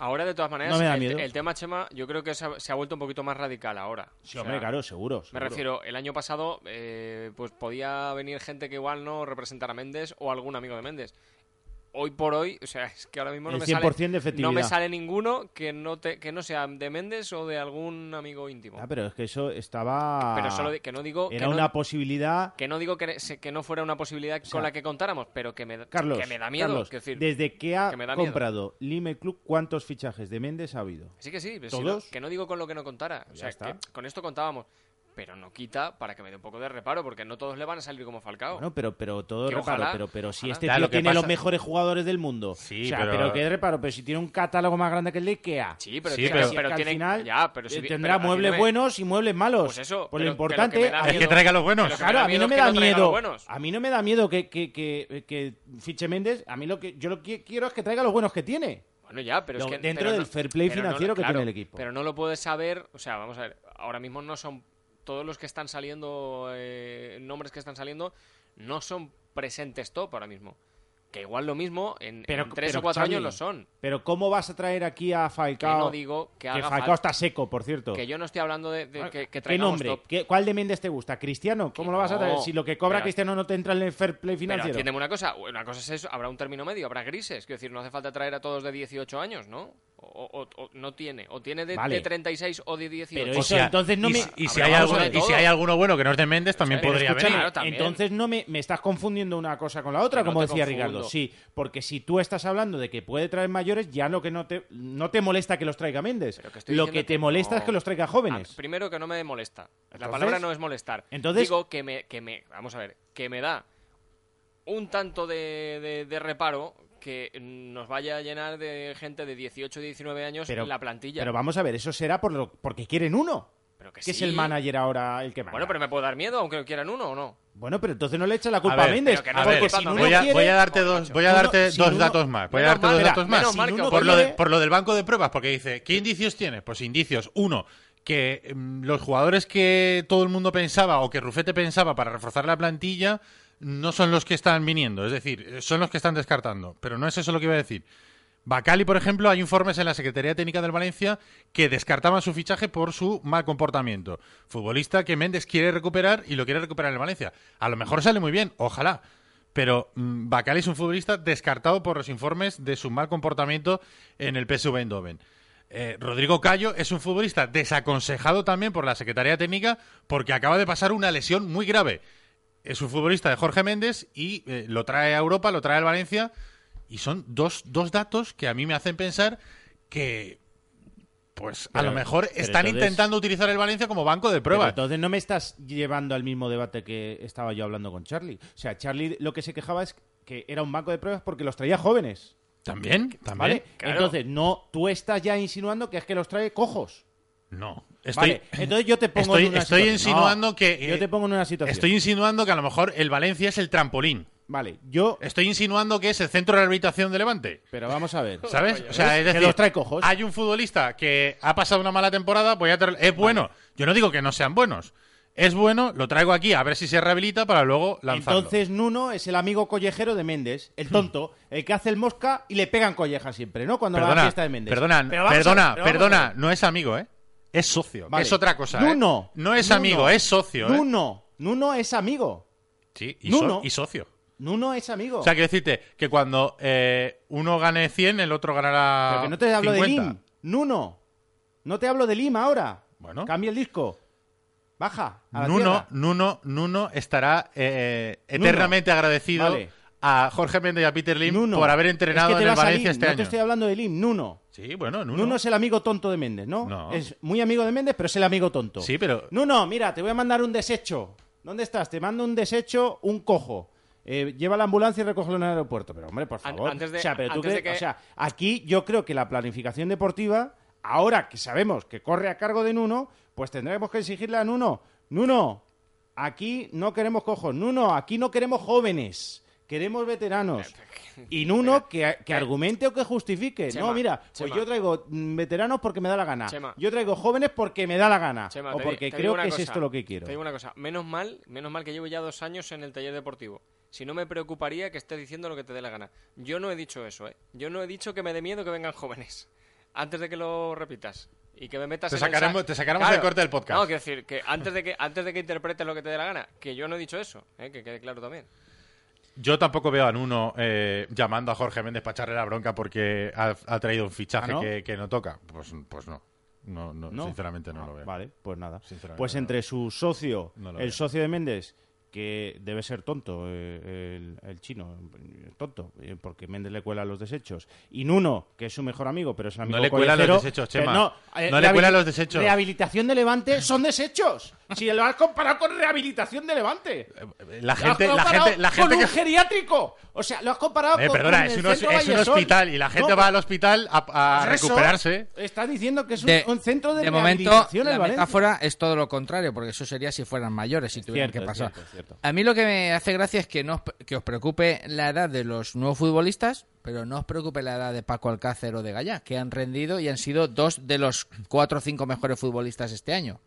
D: Ahora, de todas maneras,
C: No me da
D: el,
C: miedo.
D: el tema Chema, yo creo que se ha, se ha vuelto un poquito más radical ahora.
C: Sí,
D: O
C: hombre,
D: sea,
C: claro, seguro.
D: Me refiero, el año pasado, eh, pues podía venir gente que igual no representara a Méndez o algún amigo de Méndez. Hoy por hoy, o sea, es que ahora mismo no
C: El
D: me
C: 100%
D: sale,
C: de efectividad.
D: no me sale ninguno que no te, que no sea de Méndez o de algún amigo íntimo.
C: Ah, pero es que eso estaba.
D: Pero solo que no digo
C: Era
D: que no,
C: una posibilidad.
D: que no digo que, no fuera una posibilidad
C: sea,
D: con la que contáramos, pero que me, da-
C: Carlos,
D: que me da miedo.
C: Carlos,
D: decir,
C: desde que ha
D: que
C: comprado Lime Club, ¿cuántos fichajes de Méndez ha habido?
D: Sí que sí, si
C: ¿Todos?
D: no- que no digo con lo que no contara. O
C: Ya
D: sea,
C: está.
D: que con esto contábamos. Pero no quita para que me dé un poco de reparo, porque no todos le van a salir como Falcao.
C: Bueno, pero, pero todo
D: Que
C: reparo.
D: ojalá-
C: pero, pero si
D: ojalá.
C: este tío
A: lo que
C: tiene
A: pasa-
C: los mejores jugadores del mundo.
A: Sí,
C: o sea,
A: pero-
C: pero... qué reparo. Pero si tiene un catálogo más grande que el de Ikea.
D: Sí, pero,
A: Sí,
D: tiene-
A: pero-
C: Si
D: pero
C: que al
D: tiene-
C: final
D: ya, pero si-
C: eh,
D: pero
C: tendrá muebles
D: no me-
C: buenos y muebles malos.
D: Pues eso,
C: Pues
D: pero-
C: lo
D: que
C: importante.
D: da
C: a
A: Es que traiga los buenos.
D: Pero que
C: Claro, a mí no me
D: que
C: da miedo. A mí no me da miedo que, que, que, que fiche Méndez. A mí lo que yo lo que quiero es que traiga los buenos que tiene.
D: Bueno, ya, pero es que...
C: dentro
D: pero
C: del
D: no-
C: fair play
D: no-
C: financiero que
D: claro,
C: tiene el equipo.
D: Pero no lo puedes saber... O sea, vamos a ver. Ahora mismo no son... Todos los que están saliendo... eh, nombres que están saliendo... No son presentes top ahora mismo. Que igual lo mismo en,
C: Pero-
D: en tres
C: pero,
D: o cuatro años lo son.
C: Pero ¿cómo vas a traer aquí a
D: Que
C: Falcao?
D: no digo que
C: que Falcao está seco, por cierto.
D: Que yo no estoy hablando de, de que, que
C: ¿Qué nombre?
D: top.
C: ¿Qué- ¿Cuál de Méndez te gusta? ¿Cristiano? ¿Cómo
D: Que
C: lo vas a traer? Si lo que cobra
D: pero-
C: Cristiano no te entra en el fair play
D: Pero
C: financiero.
D: entiéndeme una cosa, una cosa es eso, habrá un término medio, habrá grises, quiero decir, no hace falta traer a todos de 18 años, ¿no? O, o- o no tiene, o tiene de,
C: Vale.
D: de 36 o de 18.
C: Pero
A: O sea,
C: entonces no
A: y,
C: me...
A: si- y si hay
D: uno
A: alguno, y si hay alguno bueno que no es de Méndez, también
C: Pero
A: podría venir.
D: Claro, también.
C: entonces no me, me estás confundiendo una cosa con la otra, como decía
D: confundo.
C: Ricardo. Sí, porque si tú estás hablando de que puede traer mayores, ya lo que no te, no te molesta que los traiga Méndez.
D: Que
C: lo que te
D: que
C: molesta
D: no.
C: es que los traiga jóvenes.
D: Ah, primero que no me molesta. La palabra no es molestar.
C: Entonces-
D: Digo que me, que me, vamos a ver, que me da un tanto de, de- de reparo que nos vaya a llenar de gente de 18 19 años
C: Pero-
D: la plantilla.
C: Pero vamos a ver, eso será por lo, porque quieren uno.
D: Pero que
C: que es el manager ahora el que manda.
D: Bueno, pero me puede dar miedo, aunque quieran uno o no.
C: Bueno, pero entonces no le echa la culpa
A: A ver,
D: no
A: ver,
C: si no
A: voy, a,
C: quiere-
A: voy a darte dos, voy a darte
C: si
A: dos
C: uno-
A: datos más. Voy a darte dos datos más. por, lo
C: quiere-
A: de- por lo del banco de pruebas, porque dice, ¿qué indicios tiene? Pues indicios. Uno, que mm, los jugadores que todo el mundo pensaba o que Rufete pensaba para reforzar la plantilla no son los que están viniendo. Es decir, son los que están descartando. Pero no es eso lo que iba a decir. Bacali, por ejemplo, hay informes en la Secretaría Técnica del Valencia que descartaban su fichaje por su mal comportamiento. Futbolista que Méndez quiere recuperar y lo quiere recuperar en Valencia. A lo mejor sale muy bien, ojalá. Pero mm, Bacali es un futbolista descartado por los informes de su mal comportamiento en el PSV Eindhoven. Eh, Rodrigo Cayo es un futbolista desaconsejado también por la Secretaría Técnica porque acaba de pasar una lesión muy grave. Es un futbolista de Jorge Méndez y eh, lo trae a Europa, lo trae al Valencia y son dos, dos datos que a mí me hacen pensar que, pues a
C: Pero-
A: lo mejor están
C: entonces-
A: intentando utilizar el Valencia como banco de
C: Pero
A: prueba.
C: entonces no me estás llevando al mismo debate que estaba yo hablando con Charlie. O sea, Charlie lo que se quejaba es que era un banco de pruebas porque los traía jóvenes.
A: También, también.
C: ¿Vale?
D: Claro.
C: Entonces, no, tú estás ya insinuando que es que los trae cojos.
A: No, estoy,
C: Vale, entonces yo te pongo
A: estoy,
C: en una
A: estoy insinuando
C: No,
A: que...
C: Yo
A: eh,
C: te pongo en una situación.
A: Estoy insinuando que a lo mejor el Valencia es el trampolín.
C: Vale, yo...
A: Estoy insinuando que es el centro de rehabilitación de Levante.
C: Pero vamos a ver.
A: ¿Sabes? O sea, es
C: Que
A: decir,
C: los trae cojos.
A: hay un futbolista que ha pasado una mala temporada, voy a traer- es bueno. Yo no digo que no sean buenos. Es bueno, lo traigo aquí a ver si se rehabilita para luego lanzarlo.
C: Entonces Nuno es el amigo collejero de Méndez, el tonto, el que hace el mosca y le pegan collejas siempre, ¿no? Cuando va a la
A: perdona,
C: fiesta de Méndez.
A: perdona,
C: Pero
A: perdona,
C: a
A: perdona, no es amigo, ¿eh? Es socio, que es otra cosa, ¿eh?
C: Nuno.
A: No es
C: Nuno.
A: amigo, es socio, ¿eh?
C: Nuno. Nuno es amigo.
A: Sí, y, so- y socio.
C: Nuno es amigo.
A: O sea, quiero decirte que cuando eh, uno gane 100, el otro ganará
C: Pero que no te hablo
A: 50.
C: de Lim. Nuno. No te hablo de Lim ahora.
A: Bueno.
C: Cambia el disco. Baja. A la
A: Nuno,
C: tierra.
A: Nuno, Nuno estará eh, eternamente agradecido
C: Vale.
A: a Jorge Méndez y a Peter Lim
C: Nuno.
A: por haber entrenado
C: Es que
A: en el
C: a
A: Valencia este
C: no
A: año.
C: te estoy hablando de Lim. Nuno.
A: Sí, bueno, Nuno.
C: Nuno es el amigo tonto de Méndez, ¿no?
A: No.
C: Es muy amigo de Méndez, pero es el amigo tonto.
A: Sí, pero
C: Nuno, mira, te voy a mandar un desecho. ¿Dónde estás? Te mando un desecho, un cojo. Eh, lleva la ambulancia y recógelo en el aeropuerto. Pero, hombre, por favor.
D: antes de-
C: o sea, pero tú
D: antes de
C: crees-
D: que-
C: o sea, aquí yo creo que la planificación deportiva, ahora que sabemos que corre a cargo de Nuno, pues tendremos que exigirle a Nuno. Nuno, aquí no queremos cojos. Nuno, aquí no queremos jóvenes. Queremos veteranos. Y Nuno que, que argumente o que justifique.
D: Chema,
C: no, mira, pues
D: Chema.
C: yo traigo veteranos porque me da la gana.
D: Chema.
C: Yo traigo jóvenes porque me da la gana.
D: Chema,
C: o porque
D: te
C: creo que es esto lo que quiero.
D: Te digo una cosa, menos mal, menos mal que llevo ya dos años en el taller deportivo. Si no me preocuparía que estés diciendo lo que te dé la gana. Yo no he dicho eso, ¿eh? Yo no he dicho que me dé miedo que vengan jóvenes. Antes de que lo repitas. Y que me metas
A: Te
D: en el
A: sacaremos-
D: sa-
A: te sacaremos el corte del podcast.
D: No, quiero decir, que antes de que, antes de que interpretes lo que te dé la gana, que yo no he dicho eso, ¿eh? que quede claro también.
A: Yo tampoco veo a Nuno eh, llamando a Jorge Méndez para echarle la bronca porque ha, ha traído un fichaje
C: ¿Ah, no?
A: que, que no toca. Pues, pues no. No, no,
C: ¿No?
A: sinceramente no
C: Ah,
A: lo veo.
C: Vale, pues nada. Pues
A: no.
C: entre su socio,
A: No
C: el
A: veo.
C: socio de Méndez, que debe ser tonto, eh, el, el chino, tonto, eh, porque Méndez le cuela los desechos, y Nuno, que es su mejor amigo, pero es un amigo
A: le cuela los desechos, Chema.
C: No, eh,
A: No le cuela los desechos.
C: Rehabilitación de Levante son desechos. Si lo has comparado con rehabilitación de Levante.
A: La
C: Lo has
A: gente, la gente, la gente
C: con
A: que...
C: un geriátrico. O sea, lo has comparado
A: Eh,
C: con,
A: perdona, es, es un hospital y la gente
C: No,
A: va al hospital a,
C: pues
A: recuperarse.
C: Está diciendo que es un,
B: De,
C: un centro de,
B: de momento,
C: rehabilitación el
B: la
C: Valencia.
B: metáfora es todo lo contrario, porque eso sería si fueran mayores, si tuvieran
C: cierto,
B: que pasar.
C: cierto, es cierto.
B: A mí lo que me hace gracia es que, no os, que os preocupe la edad de los nuevos futbolistas, pero no os preocupe la edad de Paco Alcácer o de Gallá, que han rendido y han sido dos de los cuatro o cinco mejores futbolistas este año.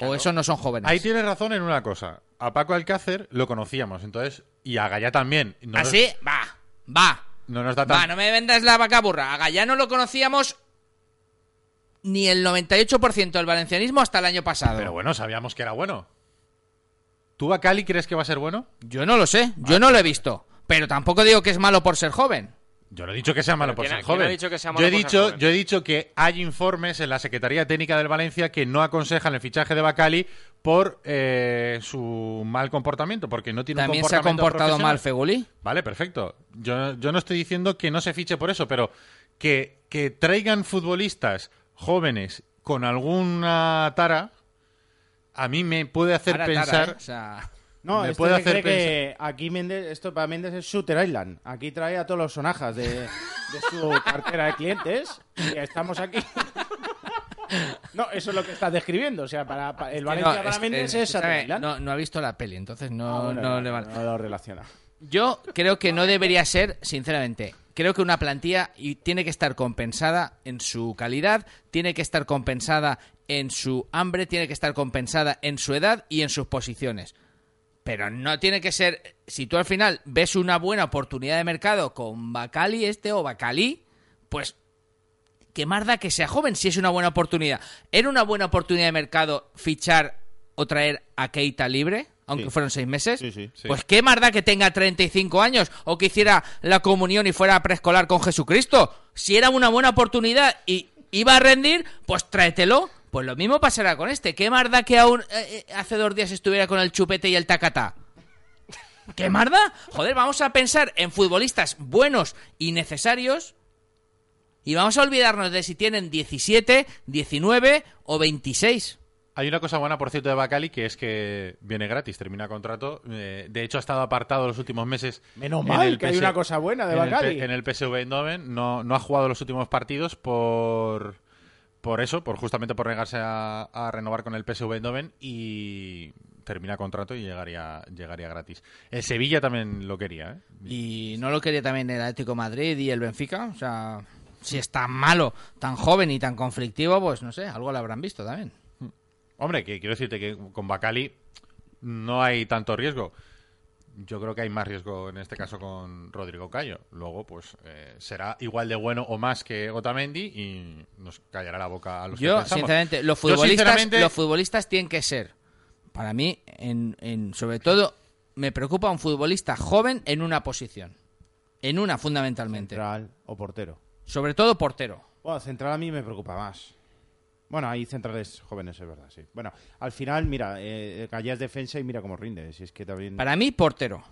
B: O esos no son jóvenes.
A: Ahí tienes razón en una cosa. A Paco Alcácer lo conocíamos, entonces, y a Gallá también. No nos-
B: ¿Así? Va, va.
A: No nos da tan...
B: Va, no me vendas la vaca burra. A Gallá no lo conocíamos ni el 98% del valencianismo hasta el año pasado.
A: Pero bueno, sabíamos que era bueno. ¿Tú a Cali crees que va a ser bueno?
B: Yo no lo sé, yo no lo he visto. Pero tampoco digo que es malo por ser joven.
A: Yo no he dicho que sea malo por
D: ¿quién
A: ser joven.
D: ha dicho que sea
A: yo, he dicho,
D: joven?
A: yo he dicho que hay informes en la Secretaría Técnica del Valencia que no aconsejan el fichaje de Bacali por eh, su mal comportamiento, porque no tiene
B: También
A: un
B: se ha
A: comportamiento
B: comportado mal. Feguli.
A: Vale, perfecto. Yo, yo no estoy diciendo que no se fiche por eso, pero que, que traigan futbolistas jóvenes con alguna tara, a mí me puede hacer
B: tara,
A: pensar...
B: ¿eh? O sea,
C: No,
A: Me
C: este
A: puede hacer
C: cree que aquí Méndez, esto para Méndez es Shooter Island. Aquí trae a todos los sonajas de, de su cartera de clientes y estamos aquí. No, eso es lo que estás describiendo. O sea, para, para- el Valencia
B: no,
C: para
B: es-
C: Méndez
B: es-
C: es
B: no, no ha visto la peli, entonces no,
C: Ah, bueno,
B: no le vale.
C: no lo relaciona.
B: Yo creo que no debería ser, sinceramente. Creo que una plantilla y tiene que estar compensada en su calidad, tiene que estar compensada en su hambre, tiene que estar compensada en su edad y en sus posiciones. Pero no tiene que ser. Si tú al final ves una buena oportunidad de mercado con Bacali este o Bacali, pues que más da que sea joven si es una buena oportunidad. ¿Era una buena oportunidad de mercado fichar o traer a Keita libre? Aunque
C: Sí.
B: fueron seis meses.
C: Sí, sí.
A: Sí.
B: Pues qué más da que tenga 35 años o que hiciera la comunión y fuera a preescolar con Jesucristo. Si era una buena oportunidad y iba a rendir, pues tráetelo. Pues lo mismo pasará con este. ¿Qué más da que aún eh, eh, hace dos días estuviera con el chupete y el tacatá? ¿Qué más da? Joder, vamos a pensar en futbolistas buenos y necesarios y vamos a olvidarnos de si tienen 17, 19 o 26.
A: Hay una cosa buena, por cierto, de Bacali, que es que viene gratis, termina contrato. Eh, de hecho, ha estado apartado los últimos meses.
C: Menos
A: en
C: mal que hay una cosa buena de
A: en el
C: Bacali.
A: P- En el, PSV Eindhoven no, no ha jugado los últimos partidos por por eso, por justamente por negarse a, a renovar con el PSV Eindhoven y termina contrato y llegaría llegaría gratis. El Sevilla también lo quería, ¿eh?
B: Y no lo quería también el Atlético de Madrid y el Benfica. O sea, si es tan malo, tan joven y tan conflictivo, pues no sé, algo lo habrán visto también.
A: Hombre, que quiero decirte que con Bacali no hay tanto riesgo. Yo creo que hay más riesgo en este caso con Rodrigo Cayo. Luego, pues eh, será igual de bueno o más que Otamendi y nos callará la boca a los que
B: Yo,
A: pensamos.
B: sinceramente, los
A: Yo,
B: futbolistas,
A: sinceramente,
B: los futbolistas tienen que ser, para mí, en, en- sobre todo, me preocupa un futbolista joven en una posición. En una, fundamentalmente.
C: Central o portero.
B: Sobre todo portero.
C: Bueno, central a mí me preocupa más. Bueno, hay centrales jóvenes, es verdad, sí. Bueno, al final, mira, eh, es defensa y mira cómo rinde. Si es que también...
B: Para mí, portero.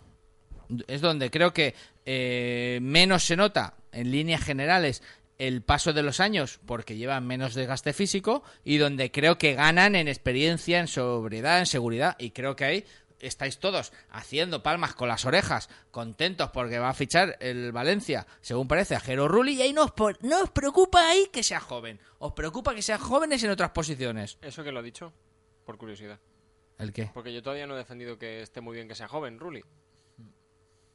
B: Es donde creo que eh, menos se nota, en líneas generales, el paso de los años, porque llevan menos desgaste físico, y donde creo que ganan en experiencia, en sobriedad, en seguridad. Y creo que ahí estáis todos haciendo palmas con las orejas, contentos porque va a fichar el Valencia, según parece, a Jero Rulli, y ahí no os, por- no os preocupa ahí que sea joven. Os preocupa que sean jóvenes en otras posiciones.
D: ¿Eso que lo ha dicho? Por curiosidad.
B: ¿El qué?
D: Porque yo todavía no he defendido que esté muy bien que sea joven, Ruli.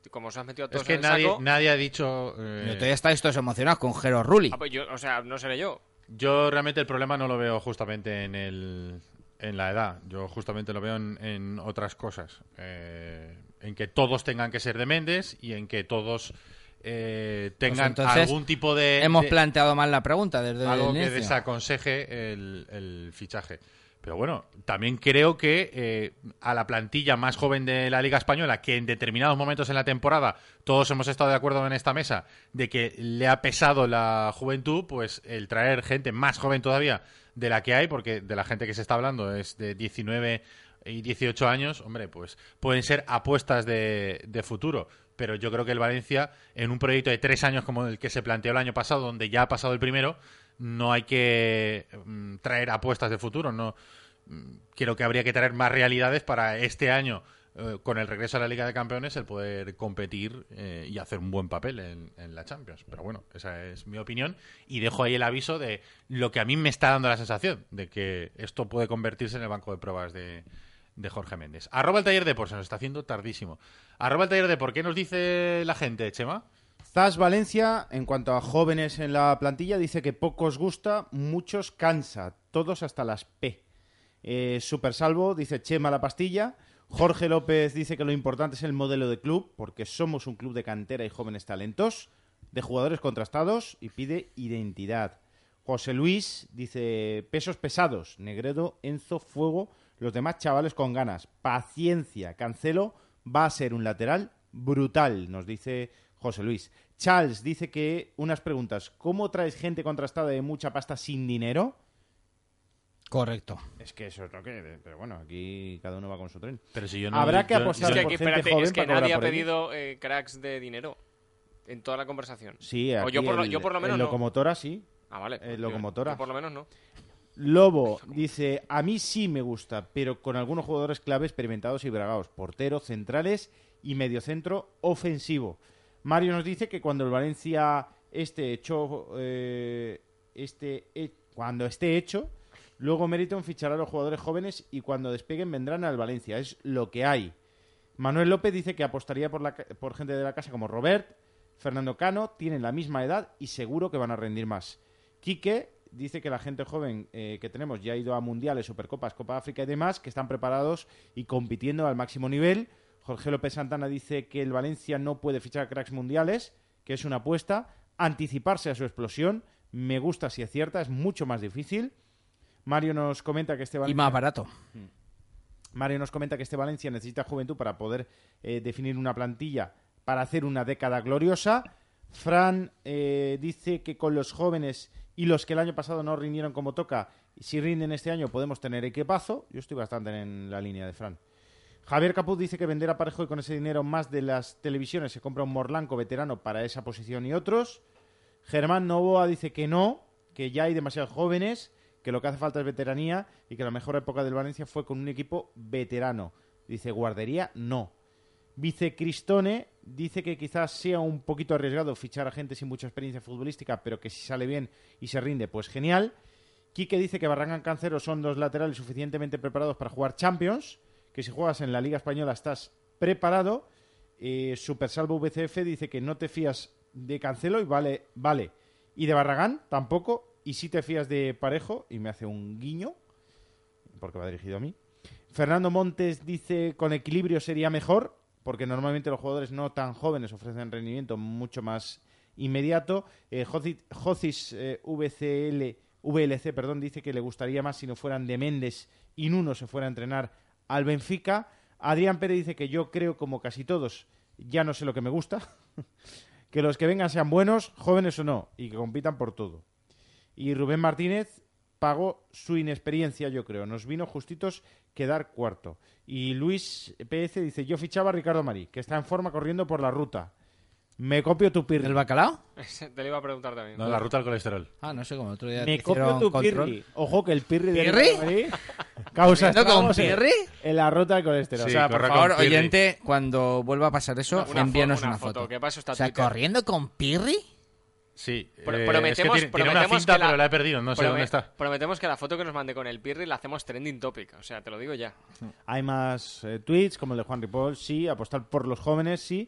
D: Y Como os has metido a todos
A: Es que
D: en el
A: nadie,
D: saco...
A: nadie ha dicho... eh,
B: todavía estáis todos emocionados con Jero Rulli.
D: Ah, pues yo, o sea, no seré yo.
A: Yo realmente el problema no lo veo justamente en el en la edad. Yo justamente lo veo en, en otras cosas. Eh, en que todos tengan que ser de Méndez y en que todos eh, tengan
B: Pues entonces,
A: algún tipo de...
B: Hemos
A: de-
B: planteado mal la pregunta desde
A: algo
B: el
A: que desaconseje el, el fichaje. Pero bueno, también creo que eh, a la plantilla más joven de la Liga Española, que en determinados momentos en la temporada todos hemos estado de acuerdo en esta mesa de que le ha pesado la juventud, pues el traer gente más joven todavía de la que hay, porque de la gente que se está hablando es de 19 y 18 años, hombre, pues pueden ser apuestas de, de futuro. Pero yo creo que el Valencia, en un proyecto de tres años como el que se planteó el año pasado, donde ya ha pasado el primero, no hay que mm, traer apuestas de futuro. No mm, creo que habría que traer más realidades para este año, eh, con el regreso a la Liga de Campeones, el poder competir eh, y hacer un buen papel en, la Champions. Pero bueno, esa es mi opinión y dejo ahí el aviso de lo que a mí me está dando la sensación de que esto puede convertirse en el banco de pruebas de, de Jorge Méndez. Arroba el taller de por, se nos está haciendo tardísimo. Arroba el taller de por, ¿qué nos dice la gente, Chema?
C: Zas Valencia, en cuanto a jóvenes en la plantilla, dice que pocos gusta, muchos cansa, todos hasta las P. Eh, Super Salvo dice Chema la pastilla. Jorge López dice que lo importante es el modelo de club, porque somos un club de cantera y jóvenes talentos, de jugadores contrastados y pide identidad. José Luis dice pesos pesados, Negredo, Enzo, Fuego, los demás chavales con ganas, paciencia, Cancelo va a ser un lateral brutal, nos dice José Luis. Charles dice que unas preguntas, ¿cómo traes gente contrastada de mucha pasta sin dinero?
B: Correcto.
C: Es que eso es lo que... Pero bueno, aquí cada uno va con su tren.
A: Pero si yo no,
C: Habrá que apostar
D: Es que,
C: por
D: que,
C: gente
D: espérate,
C: joven
D: es que
C: para
D: nadie ha pedido eh, cracks de dinero en toda la conversación.
C: Sí,
D: O
C: aquí
D: yo por lo-
C: el-
D: yo por lo menos
C: el
D: no.
C: locomotora sí.
D: Ah, vale. Yo-
C: locomotora.
D: yo por lo menos no.
C: Lobo dice, a mí sí me gusta, pero con algunos jugadores clave experimentados y bragados, porteros, centrales y mediocentro ofensivo. Mario nos dice que cuando el Valencia esté hecho, eh, este, cuando esté hecho, luego Meriton fichará a los jugadores jóvenes y cuando despeguen vendrán al Valencia. Es lo que hay. Manuel López dice que apostaría por, la, por gente de la casa como Robert, Fernando Cano, tienen la misma edad y seguro que van a rendir más. Quique dice que la gente joven eh, que tenemos ya ha ido a mundiales, Supercopas, Copa África y demás, que están preparados y compitiendo al máximo nivel. Jorge López Santana dice que el Valencia no puede fichar cracks mundiales, que es una apuesta. anticiparse a su explosión. Me gusta si acierta, es mucho más difícil. Mario nos comenta que este
B: Y
C: Valencia,
B: más barato.
C: Mario nos comenta que este Valencia necesita juventud para poder eh, definir una plantilla para hacer una década gloriosa. Fran eh, dice que con los jóvenes y los que el año pasado no rindieron como toca, si rinden este año podemos tener equipazo. Yo estoy bastante en la línea de Fran. Javier Caput dice que vender a Parejo y con ese dinero más de las televisiones se compra un Morlanco veterano para esa posición y otros. Germán Novoa dice que no, que ya hay demasiados jóvenes, que lo que hace falta es veteranía y que la mejor época del Valencia fue con un equipo veterano. Dice, guardería, no. Vice Cristone dice que quizás sea un poquito arriesgado fichar a gente sin mucha experiencia futbolística, pero que si sale bien y se rinde, pues genial. Quique dice que Barragán Cancero son dos laterales suficientemente preparados para jugar Champions, que si juegas en la Liga Española estás preparado. Eh, Supersalvo VCF dice que no te fías de Cancelo y vale, vale. Y de Barragán tampoco. Y si te fías de Parejo, y me hace un guiño, porque va dirigido a mí. Fernando Montes dice con equilibrio sería mejor, porque normalmente los jugadores no tan jóvenes ofrecen rendimiento mucho más inmediato. Eh, Joci- Jocis eh, VCL, VLC perdón, dice que le gustaría más si no fueran de Méndez y Nuno se fuera a entrenar al Benfica. Adrián Pérez dice que yo creo, como casi todos, ya no sé lo que me gusta. que los que vengan sean buenos, jóvenes o no, y que compitan por todo. Y Rubén Martínez pagó su inexperiencia, yo creo. Nos vino justitos quedar cuarto. Y Luis PS dice, yo fichaba a Ricardo Marí, que está en forma corriendo por la ruta. Me copio tu pirri.
B: ¿El bacalao?
D: Te lo iba a preguntar también.
A: No, la ruta del colesterol.
B: Ah, no sé, como el otro día te
C: Me copio tu
B: control.
C: pirri. Ojo que el pirri de
B: ¿Pirri?
C: Ricardo Marí causa
B: ¿Corriendo con pirri?
C: en la ruta del colesterol.
A: Sí,
C: o sea,
B: Por
A: con
B: favor,
A: Pirri.
B: oyente, cuando vuelva a pasar eso,
D: Una- una
B: envíanos
D: una
B: una
D: foto,
B: foto.
D: que está
B: o sea,
D: Twitter.
B: corriendo con Pirri.
A: Sí,
D: Pro-
A: eh,
D: prometemos-
A: es que tiene, tiene una
D: prometemos
A: cinta,
D: que la-
A: pero la he perdido, no sé
D: Prome-
A: dónde está.
D: Prometemos que la foto que nos mande con el Pirri la hacemos trending topic. O sea, te lo digo ya.
C: Hay más eh, tweets, como el de Juan Ripoll, sí, apostar por los jóvenes, sí,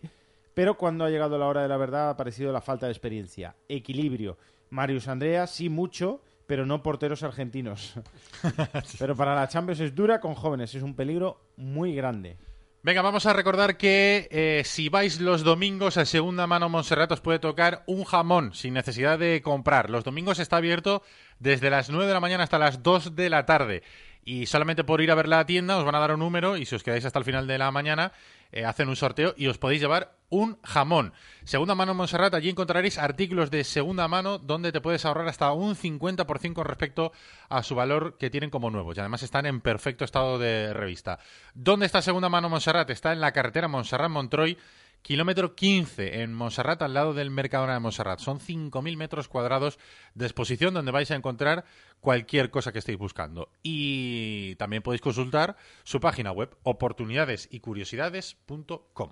C: pero cuando ha llegado la hora de la verdad ha aparecido la falta de experiencia. Equilibrio. Marius Andrea, sí, mucho, pero no porteros argentinos. pero para la Champions es dura con jóvenes, es un peligro muy grande.
A: Venga, vamos a recordar que eh, si vais los domingos a segunda mano Montserrat os puede tocar un jamón sin necesidad de comprar. Los domingos está abierto desde las 9 de la mañana hasta las 2 de la tarde. Y solamente por ir a ver la tienda os van a dar un número y si os quedáis hasta el final de la mañana eh, hacen un sorteo y os podéis llevar un jamón. Segunda mano Montserrat, allí encontraréis artículos de segunda mano donde te puedes ahorrar hasta un 50% con respecto a su valor que tienen como nuevos. Y además están en perfecto estado de revista. ¿Dónde está segunda mano Montserrat? Está en la carretera Montserrat-Montroy. Kilómetro 15 en Montserrat, al lado del Mercadona de Montserrat. Son 5.000 metros cuadrados de exposición donde vais a encontrar cualquier cosa que estéis buscando. Y también podéis consultar su página web, oportunidadesycuriosidades.com.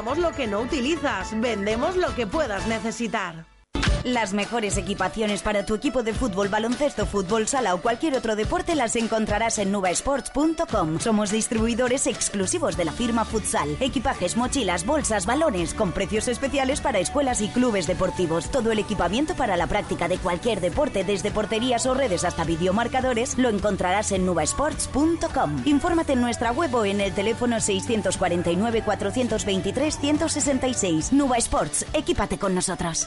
E: Compramos lo que no utilizas. Vendemos lo que puedas necesitar.
F: Las mejores equipaciones para tu equipo de fútbol, baloncesto, fútbol sala o cualquier otro deporte las encontrarás en nubasports.com. Somos distribuidores exclusivos de la firma Futsal. Equipajes, mochilas, bolsas, balones, con precios especiales para escuelas y clubes deportivos. Todo el equipamiento para la práctica de cualquier deporte, desde porterías o redes hasta videomarcadores, lo encontrarás en nubasports.com. Infórmate en nuestra web o en el teléfono 649 423 166. Nuba Sports, equípate con nosotros.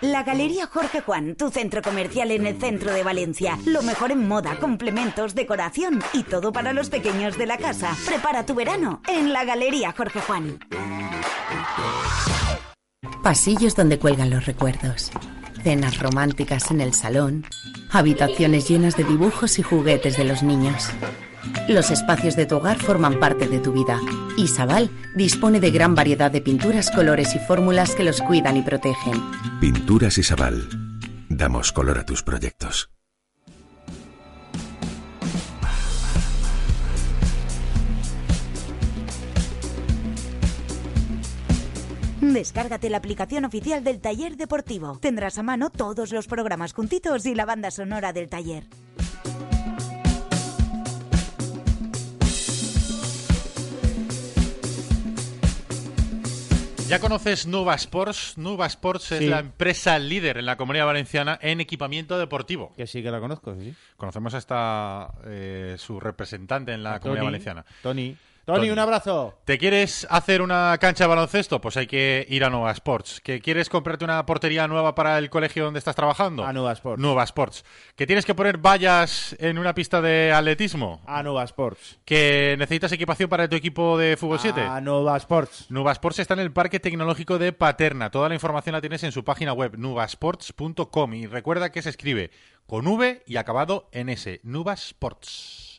F: La Galería Jorge Juan, tu centro comercial en el centro de Valencia. Lo mejor en moda, complementos, decoración y todo para los pequeños de la casa. Prepara tu verano en la Galería Jorge Juan.
G: Pasillos donde cuelgan los recuerdos. Cenas románticas en el salón. Habitaciones llenas de dibujos y juguetes de los niños. Los espacios de tu hogar forman parte de tu vida. Isabal dispone de gran variedad de pinturas, colores y fórmulas que los cuidan y protegen.
H: Pinturas Isabal. Damos color a tus proyectos.
F: Descárgate la aplicación oficial del taller deportivo. Tendrás a mano todos los programas juntitos y la banda sonora del taller.
A: ¿Ya conoces Nuva Sports? Nuva Sports es la empresa líder en la comunidad valenciana en equipamiento deportivo.
C: Que sí que la conozco, sí.
A: Conocemos hasta eh, su representante en la
C: A
A: comunidad
C: Tony.
A: valenciana.
C: Tony. Tony,
A: Tony.
C: un abrazo.
A: ¿Te quieres hacer una cancha de baloncesto? Pues hay que ir a Nueva Sports. ¿Que quieres comprarte una portería nueva para el colegio donde estás trabajando?
C: A Nueva Sports.
A: Nueva Sports. ¿Que tienes que poner vallas en una pista de atletismo?
C: A Nueva Sports.
A: ¿Que necesitas equipación para tu equipo de fútbol 7?
C: A Nueva Sports.
A: Nueva Sports está en el Parque Tecnológico de Paterna. Toda la información la tienes en su página web, nuvasports.com. Y recuerda que se escribe con V y acabado en S. Nueva Sports.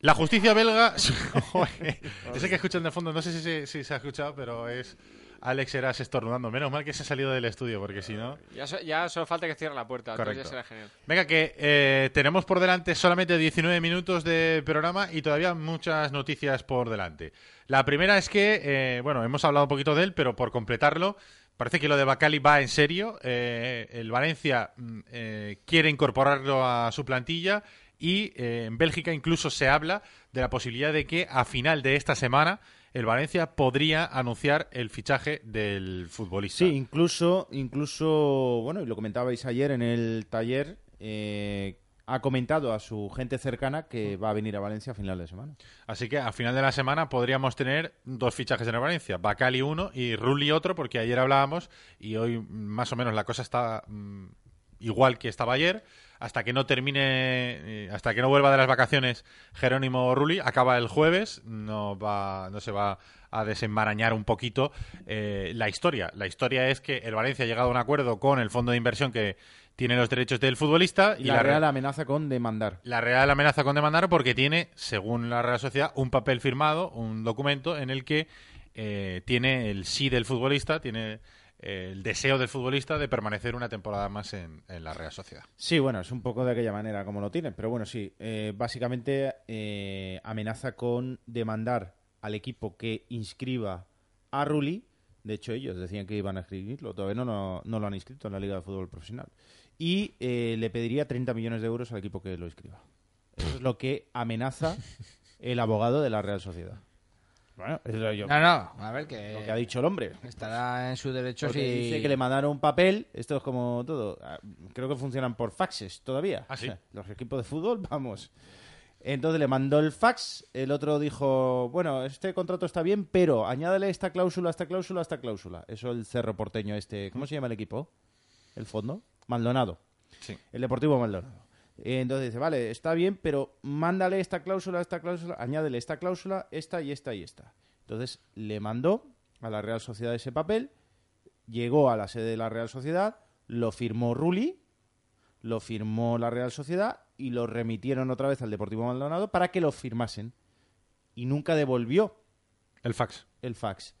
A: La justicia belga. Joder, Ese que escuchan de fondo, no sé si se, si se ha escuchado, pero es Alex Eras estornudando. Menos mal que se ha salido del estudio, porque si no.
D: Ya, so- ya solo falta que cierre la puerta. entonces
A: Correcto.
D: ya será genial.
A: Venga, que eh, tenemos por delante solamente 19 minutos de programa y todavía muchas noticias por delante. La primera es que, eh, bueno, hemos hablado un poquito de él, pero por completarlo, parece que lo de Bacali va en serio. Eh, el Valencia mm, eh, quiere incorporarlo a su plantilla y eh, en Bélgica incluso se habla de la posibilidad de que a final de esta semana el Valencia podría anunciar el fichaje del futbolista.
C: Sí, incluso, incluso, bueno, y lo comentabais ayer en el taller, eh, ha comentado a su gente cercana que va a venir a Valencia a final de semana.
A: Así que a final de la semana podríamos tener dos fichajes en el Valencia, Bacali uno y Rulli otro, porque ayer hablábamos y hoy mm, más o menos la cosa está mm, igual que estaba ayer, hasta que no termine, eh, hasta que no vuelva de las vacaciones Jerónimo Rulli, acaba el jueves, no va, no se va a desenmarañar un poquito eh, la historia. La historia es que el Valencia ha llegado a un acuerdo con el fondo de inversión que tiene los derechos del futbolista
C: Y, la, Real amenaza con demandar.
A: la Real amenaza con demandar porque tiene, según la Real Sociedad, un papel firmado, un documento en el que eh, tiene el sí del futbolista, tiene el deseo del futbolista de permanecer una temporada más en, la Real Sociedad.
C: Sí, bueno, es un poco de aquella manera como lo tienen, pero bueno, sí, eh, básicamente eh, amenaza con demandar al equipo que inscriba a Rulli. De hecho, ellos decían que iban a inscribirlo, todavía no, no, no lo han inscrito en la Liga de Fútbol Profesional. Y eh, le pediría 30 millones de euros al equipo que lo inscriba. Eso es lo que amenaza el abogado de la Real Sociedad. Bueno, eso es yo-
B: No, no, a ver que...
C: lo que ha dicho el hombre.
B: Estará en su derecho
C: Porque
B: si...
C: dice que le mandaron un papel, esto es como todo. ah, Creo que funcionan por faxes todavía.
A: ¿Ah, sí?
C: O sea, los equipos de fútbol, vamos. Entonces le mandó el fax, el otro dijo, bueno, este contrato está bien, pero añádele esta cláusula, esta cláusula, esta cláusula. Eso el cerro porteño este, ¿cómo se llama el equipo? ¿El fondo? Maldonado.
A: Sí.
C: El Deportivo Maldonado. Eh, Entonces dice, vale, está bien, pero mándale esta cláusula, esta cláusula, añádele esta cláusula, esta y esta y esta. Entonces le mandó a la Real Sociedad ese papel, llegó a la sede de la Real Sociedad, lo firmó Rulli, lo firmó la Real Sociedad y lo remitieron otra vez al Deportivo Maldonado para que lo firmasen. Y nunca devolvió
A: El fax.
C: el fax.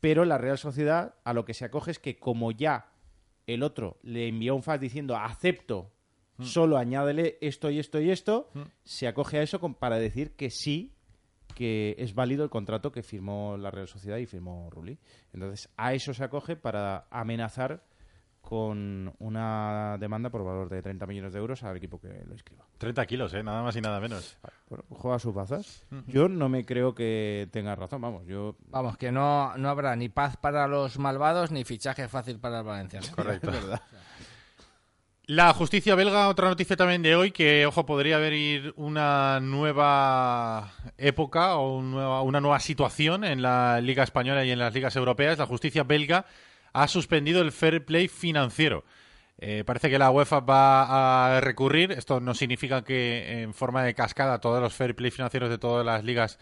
C: Pero la Real Sociedad a lo que se acoge es que como ya el otro le envió un fax diciendo acepto, solo añádele esto y esto y esto, se acoge a eso con- para decir que sí que es válido el contrato que firmó la Real Sociedad y firmó Rulli. Entonces, a eso se acoge para amenazar con una demanda por valor de 30 millones de euros al equipo que lo inscriba.
A: 30 kilos, ¿eh? Nada más y nada menos.
C: Bueno, juega sus bazas.
A: Ujú.
C: Yo no me creo que tenga razón, vamos, yo...
B: Vamos, que no, no habrá ni paz para los malvados ni fichaje fácil para el Valenciano.
A: Correcto. La justicia belga, otra noticia también de hoy, que, ojo, podría haber una nueva época o un nueva- una nueva situación en la Liga Española y en las ligas europeas. La justicia belga ha suspendido el fair play financiero. Eh, parece que la UEFA va a recurrir. Esto no significa que en forma de cascada todos los fair play financieros de todas las ligas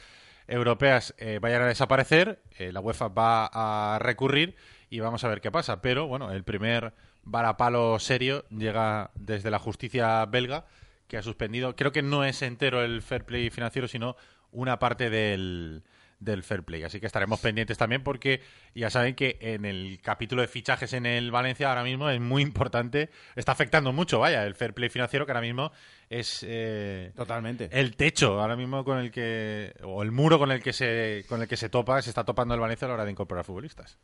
A: europeas eh, vayan a desaparecer. Eh, la UEFA va a recurrir y vamos a ver qué pasa. Pero bueno, el primer varapalo serio llega desde la justicia belga que ha suspendido. Creo que no es entero el fair play financiero, sino una parte del, del fair play. Así que estaremos pendientes también porque ya saben que en el capítulo de fichajes en el Valencia ahora mismo es muy importante, está afectando mucho, vaya, el fair play financiero que ahora mismo es eh,
C: Totalmente.
A: el techo ahora mismo con el que o el muro con el que se con el que se topa, se está topando el Valencia a la hora de incorporar futbolistas.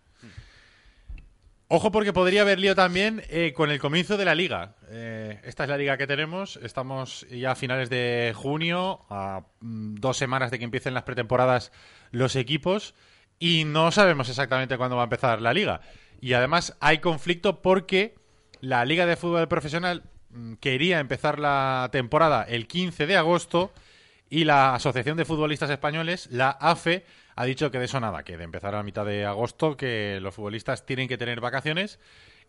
A: Ojo porque podría haber lío también eh, con el comienzo de la liga. Eh, esta es la liga que tenemos. Estamos ya a finales de junio, a mm, dos semanas de que empiecen las pretemporadas los equipos y no sabemos exactamente cuándo va a empezar la liga. Y además hay conflicto porque la liga de fútbol profesional mm, quería empezar la temporada el 15 de agosto y la Asociación de Futbolistas Españoles, la AFE, ha dicho que de eso nada, que de empezar a mitad de agosto, que los futbolistas tienen que tener vacaciones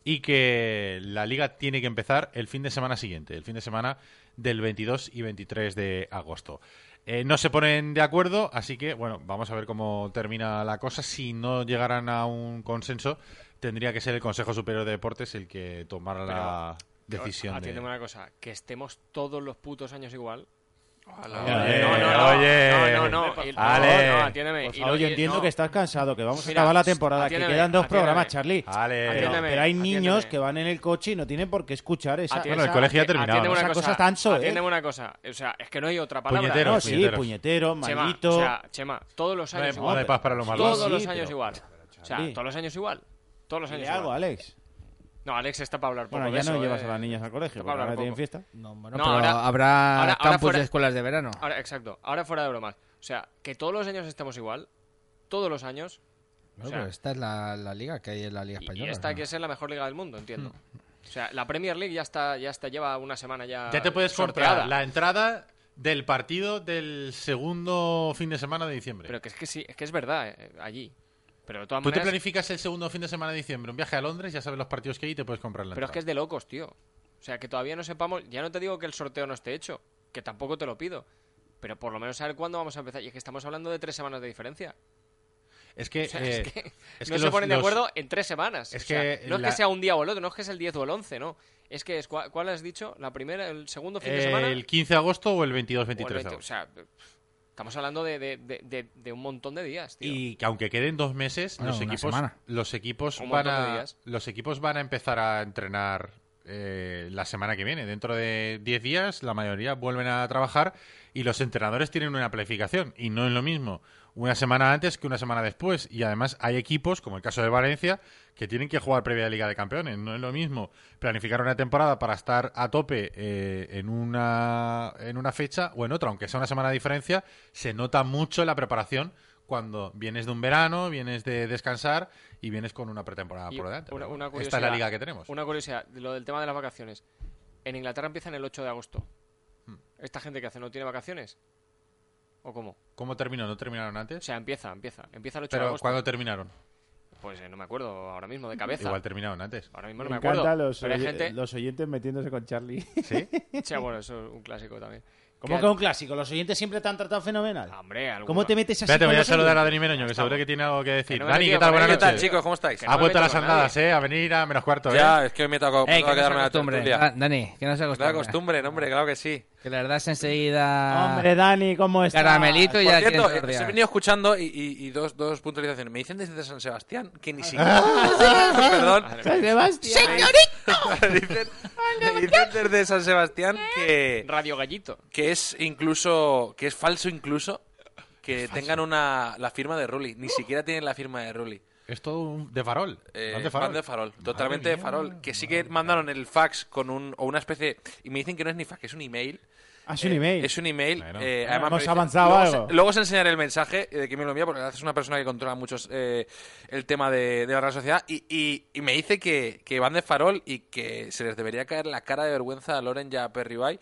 A: y que la liga tiene que empezar el fin de semana siguiente, el fin de semana del 22 y 23 de agosto. Eh, no se ponen de acuerdo, así que bueno, vamos a ver cómo termina la cosa. Si no llegaran a un consenso, tendría que ser el Consejo Superior de Deportes el que tomara la decisión de...
D: Atiéndeme una cosa, que estemos todos los putos años igual.
A: Oye,
D: no, no, no,
A: oye.
D: no, no, no, no,
A: Ale.
D: no, atiéndeme. Y
C: yo
D: y-
C: entiendo
D: no.
C: que estás cansado, que vamos a
D: Mira,
C: acabar la temporada,
D: atiéndeme,
C: que quedan dos
D: atiéndeme.
C: programas, Charlie.
A: Ale.
C: Pero,
D: Atiéndeme,
C: pero hay niños
D: atiéndeme.
C: que van en el coche y no tienen por qué escuchar esa,
D: Atiende-
A: Bueno, el
C: esa-
A: colegio ya ha terminado,
D: Atiéndeme
A: ¿no?
D: una
C: Esa
D: cosa,
C: cosa tan soez.
D: atiéndeme una cosa. O sea, es que no hay otra palabra.
A: Puñetero,
C: No, sí,
A: puñeteros.
C: puñetero,
D: Chema,
C: maldito.
D: o sea, Chema, todos los
A: No hay-
D: años
A: no
D: igual.
A: paz para los.
D: Todos los años
C: pero-
D: igual. O sea,
C: Charlie.
D: todos los años igual. Todos los años
C: Dile algo,
D: igual.
C: Alex.
D: No, Alex está para hablar poco
C: Bueno,
D: de
C: ya
D: eso,
C: no llevas
D: eh.
C: a las niñas al colegio, porque
D: para
C: ahora tienen
D: poco.
C: fiesta.
B: No, bueno,
D: No,
B: pero
D: ahora-
B: habrá
D: ahora- ahora
B: campus
D: fuera-
B: de escuelas de verano.
D: Ahora, exacto. Ahora fuera de bromas. O sea, que todos los años estemos igual. Todos los años.
B: Bueno,
D: o sea,
B: pero esta es la, la liga que hay en la Liga
D: y-
B: Española.
D: y esta
B: ¿no?
D: que es la mejor liga del mundo, entiendo.
C: Hmm.
D: O sea, la Premier League ya está, ya está, lleva una semana ya.
A: Ya te puedes
D: sorteada.
A: comprar la entrada del partido del segundo fin de semana de diciembre.
D: Pero que es que sí, es que es verdad, eh, allí. Pero de todas
A: Tú te planificas el segundo fin de semana de diciembre, un viaje a Londres, ya sabes los partidos que hay y te puedes comprar la
D: Pero es que es de locos, tío. O sea, que todavía no sepamos. Ya no te digo que el sorteo no esté hecho, que tampoco te lo pido. Pero por lo menos saber cuándo vamos a empezar. Y es que estamos hablando de tres semanas de diferencia.
A: Es que,
D: O sea,
A: eh,
D: es que
A: es
D: no
A: que
D: se
A: los-
D: ponen de
A: los-
D: acuerdo en tres semanas.
A: Es
D: O sea,
A: que
D: no es que sea un día o el otro, no es que es el 10 o el 11, no. Es que es. ¿Cuál, has dicho? ¿La primera, el segundo fin de semana?
A: el 15 de agosto o el 22-23
D: O el
A: de
D: 20,
A: agosto.
D: O sea, estamos hablando de, de- de- de- de un montón de días, tío.
A: Y que aunque queden dos meses,
B: Bueno,
A: los equipos, los equipos
D: Un
A: van a, los equipos van a empezar a entrenar eh, la semana que viene. Dentro de 10 días, la mayoría vuelven a trabajar y los entrenadores tienen una planificación y no es lo mismo una semana antes que una semana después. Y además hay equipos, como el caso de Valencia, que tienen que jugar previa de Liga de Campeones. No es lo mismo planificar una temporada para estar a tope eh, en, una, en una fecha o en otra, aunque sea una semana de diferencia, se nota mucho la preparación cuando vienes de un verano, vienes de descansar y vienes con una pretemporada
D: Y
A: por delante.
D: una-
A: esta es la liga que tenemos.
D: Una curiosidad, lo del tema de las vacaciones. En Inglaterra empiezan el 8 de agosto.
A: Hmm.
D: ¿Esta gente que hace no tiene vacaciones? ¿O cómo?
A: ¿Cómo terminó? ¿No terminaron
D: O
A: antes?
D: sea, empieza, empieza. Empieza el 8 de
A: Pero
D: agosto.
A: ¿cuándo terminaron?
D: Pues eh, no me acuerdo ahora mismo, de cabeza.
A: Igual terminaron antes.
D: Ahora mismo no
C: Me
D: me, acuerdo.
C: encantan los,
D: pero hay gente...
C: los oyentes metiéndose con Charlie.
A: ¿Sí?
D: Sí, bueno, eso es un clásico también.
C: ¿Cómo
D: Que-
C: un clásico? Los oyentes siempre te han tratado fenomenal.
D: Hombre, alguno.
C: ¿Cómo te metes así
A: Espérate,
C: con
A: voy a
C: los
A: saludar a
C: oyentes?
A: Dani Meroño, que seguro que tiene algo que decir.
D: Que no me
A: Dani,
D: he
A: ¿qué
D: metido
A: tal?
D: con
A: Buenas.
I: ¿Qué tal,
A: noches.
I: chicos? ¿Cómo estáis?
D: Que no
A: Ha
D: me
A: vuelto a
D: meto
A: las
D: con
A: andadas,
D: nadie.
A: ¿eh? A venir a menos cuarto, ¿eh?
I: Ya, es que hoy me toca, me
B: Eh,
I: quedarme a la tertulia.
B: Da- Dani, que no se
I: La
B: acostumbre.
I: costumbre, no, hombre, claro que sí.
B: Que le das enseguida
C: Hombre, Dani, ¿cómo estás?
B: caramelito y
I: Por
B: ya
I: cierto,
B: tienes
I: eh, he venido escuchando y, y- y dos, dos puntualizaciones. Me dicen desde San Sebastián que ni siquiera... Perdón.
C: San Sebastián.
I: Me dicen, me dicen desde San Sebastián que,
D: Radio Gallito.
I: que es incluso... que es falso incluso que tengan una, la firma de Rulli. Ni siquiera tienen la firma de Rulli.
A: Es todo un- de farol.
I: Eh,
A: Van de farol.
I: van de farol, totalmente de farol. Que sí que mandaron el fax con un, o una especie. Y me dicen que no es ni fax, que es un email.
C: Ah, es un
I: Eh,
C: email.
I: Es un email.
C: Bueno.
I: eh,
C: Ah,
I: además
C: hemos avanzado
I: luego
C: algo.
I: Os, luego os enseñaré el mensaje de que me lo envía, porque es una persona que controla mucho el tema de, de la red social. Y, y- y me dice que, que van de farol y que se les debería caer la cara de vergüenza a Loren y a Perribay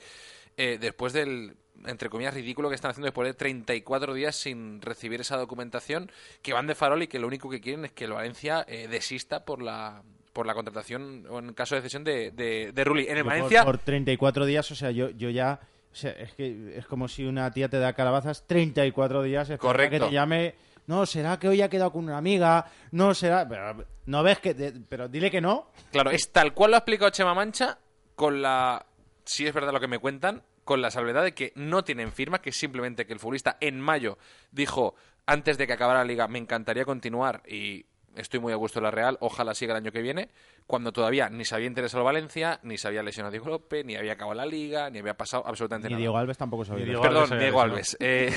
I: eh, después del entre comillas, ridículo que están haciendo después de 34 días sin recibir esa documentación, que van de farol y que lo único que quieren es que el Valencia eh, desista por la por la contratación o en caso de cesión de, de, de Rulli. En el
C: Por-
I: Valencia...
C: Por, 34 días, o sea, yo, yo ya... o sea, es que es como si una tía te da calabazas 34 días
I: Correcto.
C: que te llame... No, será que hoy ha quedado con una amiga, no será... Pero, no ves que... te- pero dile que no.
I: Claro, es tal cual lo ha explicado Chema Mancha, con la. Si es verdad lo que me cuentan, con la salvedad de que no tienen firma, que es simplemente que el futbolista en mayo dijo, antes de que acabara la liga, me encantaría continuar y estoy muy a gusto en la Real, ojalá siga el año que viene, cuando todavía ni se había interesado Valencia, ni se había lesionado Diego López, ni había acabado la liga, ni había pasado absolutamente
C: Ni
I: nada.
C: Diego Alves tampoco sabía.
A: Diego
I: Perdón,
A: Alves
I: Diego. Alves. Eh,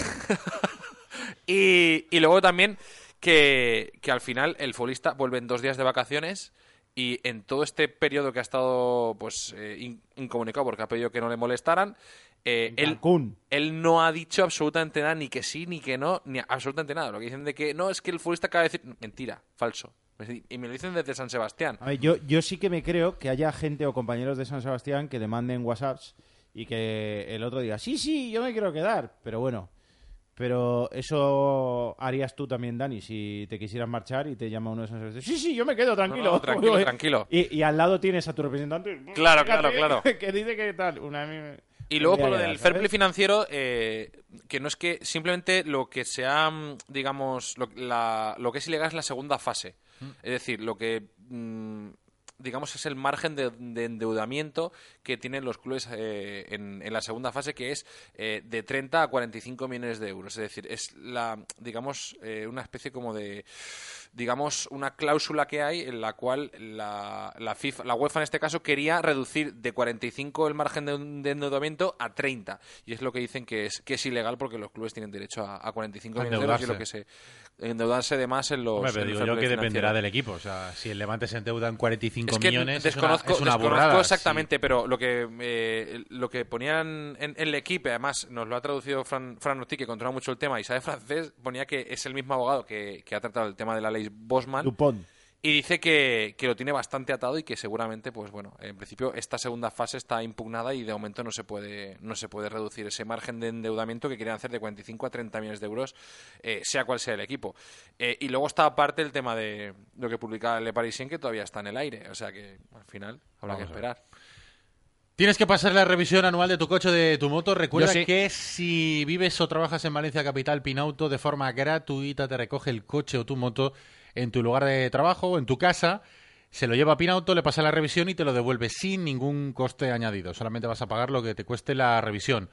I: y, y luego también que, que al final el futbolista vuelve en dos días de vacaciones y en todo este periodo que ha estado pues eh, in- incomunicado porque ha pedido que no le molestaran, eh, él, él no ha dicho absolutamente nada, ni que sí, ni que no, ni absolutamente nada. Lo que dicen de que no, es que el futbolista acaba de decir... Mentira, falso. Y me lo dicen desde San Sebastián.
C: A ver, yo, yo sí que me creo que haya gente o compañeros de San Sebastián que demanden WhatsApps y que el otro diga, sí, sí, yo me quiero quedar. Pero bueno, pero eso harías tú también, Dani, si te quisieras marchar y te llama uno de Sebastián. Sí, sí, yo me quedo, tranquilo.
I: No, no, tranquilo, tranquilo.
C: Y, y al lado tienes a tu representante.
I: Claro, claro, claro.
C: Que dice que tal. Una...
I: Y luego con lo del fair play financiero, eh, que no es que simplemente lo que sea, mm, digamos, lo, la- lo que es ilegal es la segunda fase. Es decir, lo que, mm, digamos, es el margen de, de endeudamiento que tienen los clubes eh, en, en la segunda fase, que es eh, de 30 a 45 millones de euros. Es decir, es la, digamos, eh, una especie como de digamos, una cláusula que hay en la cual la, la, FIFA, la UEFA en este caso quería reducir de 45 el margen de, de endeudamiento a 30. Y es lo que dicen que es, que es ilegal porque los clubes tienen derecho a, a 45
A: A
I: millones de euros y es lo
A: endeudarse.
I: que se endeudarse de más en los
A: Hombre, pero
I: en
A: digo yo que dependerá del equipo. O sea, si el Levante se endeuda en 45
I: Es que
A: millones,
I: desconozco,
A: es una, es una
I: desconozco
A: burrada.
I: exactamente, pero lo que eh, lo que ponían en, en el equipo, además nos lo ha traducido Fran, Fran Ortiz, que controla mucho el tema y sabe francés, ponía que es el mismo abogado que, que ha tratado el tema de la ley Bosman.
C: Dupont.
I: Y dice que, que lo tiene bastante atado y que seguramente, pues bueno, en principio esta segunda fase está impugnada y de momento no se puede, no se puede reducir ese margen de endeudamiento que quieren hacer de 45 a 30 millones de euros, eh, sea cual sea el equipo. Eh, y luego está aparte el tema de lo que publicaba Le Parisien, que todavía está en el aire. O sea que al final habrá
A: Vamos
I: que esperar.
A: Tienes que pasar la revisión anual de tu coche o de tu moto. Recuerda
B: sí.
A: que si vives o trabajas en Valencia Capital, Pinauto de forma gratuita te recoge el coche o tu moto en tu lugar de trabajo en tu casa. Se lo lleva a Pinauto, le pasa la revisión y te lo devuelve sin ningún coste añadido. Solamente vas a pagar lo que te cueste la revisión.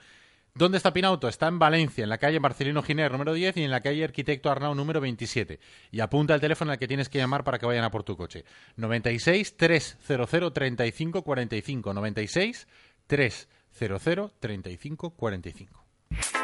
A: ¿Dónde está Pinauto? Está en Valencia, en la calle Marcelino Giner número 10 y en la calle Arquitecto Arnau número 27. Y apunta el teléfono al que tienes que llamar para que vayan a por tu coche. 96 300 35 45. 96 300 35 45.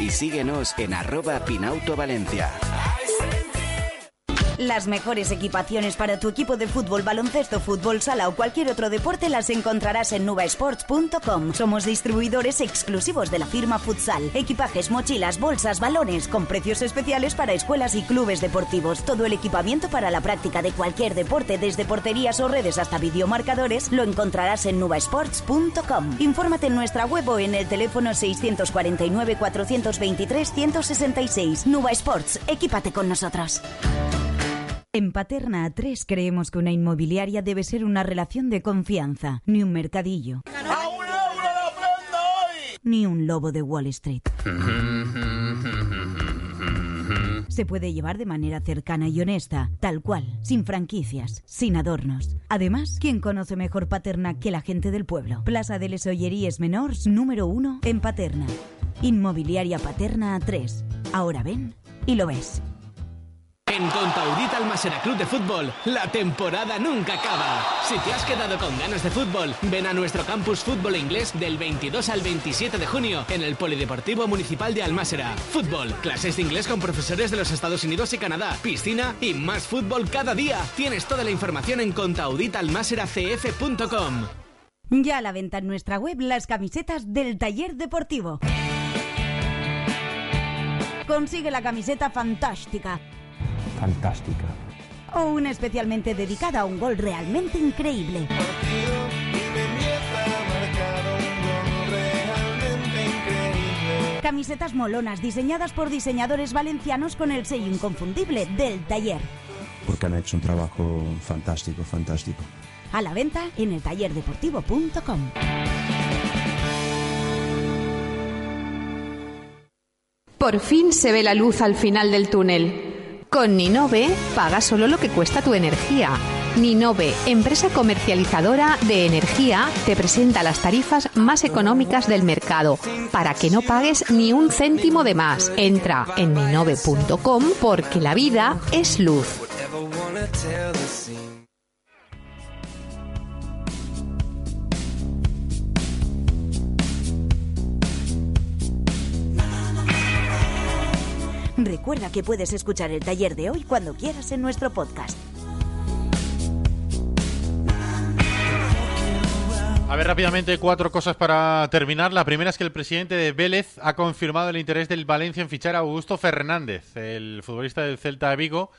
J: y síguenos en arroba Pinauto Valencia.
F: Las mejores equipaciones para tu equipo de fútbol, baloncesto, fútbol, sala o cualquier otro deporte las encontrarás en nubasports.com. Somos distribuidores exclusivos de la firma Futsal. Equipajes, mochilas, bolsas, balones, con precios especiales para escuelas y clubes deportivos. Todo el equipamiento para la práctica de cualquier deporte, desde porterías o redes hasta videomarcadores, lo encontrarás en nubasports.com. Infórmate en nuestra web o en el teléfono 649 423 166. Nuba Sports, equípate con nosotros. En Paterna A3 creemos que una inmobiliaria debe ser una relación de confianza, ni un mercadillo. Ni un lobo de Wall Street. se puede llevar de manera cercana y honesta, tal cual, sin franquicias, sin adornos. Además, ¿quién conoce mejor Paterna que la gente del pueblo? Plaza de les Olleries Menors número 1 en Paterna. Inmobiliaria Paterna 3. Ahora ven y lo ves.
K: En Contaudita Almasera Club de Fútbol, la temporada nunca acaba. Si te has quedado con ganas de fútbol, ven a nuestro campus fútbol inglés del 22 al 27 de junio en el Polideportivo Municipal de Almásera. Fútbol, clases de inglés con profesores de los Estados Unidos y Canadá, piscina y más fútbol cada día. Tienes toda la información en contauditalmaseracf.com.
F: Ya a la venta en nuestra web las camisetas del taller deportivo. Consigue la camiseta fantástica
L: Fantástica.
F: o una especialmente dedicada a un gol realmente increíble. Camisetas molonas diseñadas por diseñadores valencianos con el sello inconfundible del taller.
L: Porque han hecho un trabajo fantástico, fantástico.
F: A la venta en el tallerdeportivo.com.
M: Por fin se ve la luz al final del túnel. Con Ninove paga solo lo que cuesta tu energía. Ninove, empresa comercializadora de energía, te presenta las tarifas más económicas del mercado para que no pagues ni un céntimo de más. Entra en ninove.com porque la vida es luz.
F: Recuerda que puedes escuchar el taller de hoy cuando quieras en nuestro podcast.
A: A ver, rápidamente, cuatro cosas para terminar. La primera es que el presidente de Vélez ha confirmado el interés del Valencia en fichar a Augusto Fernández, el futbolista del Celta de Vigo,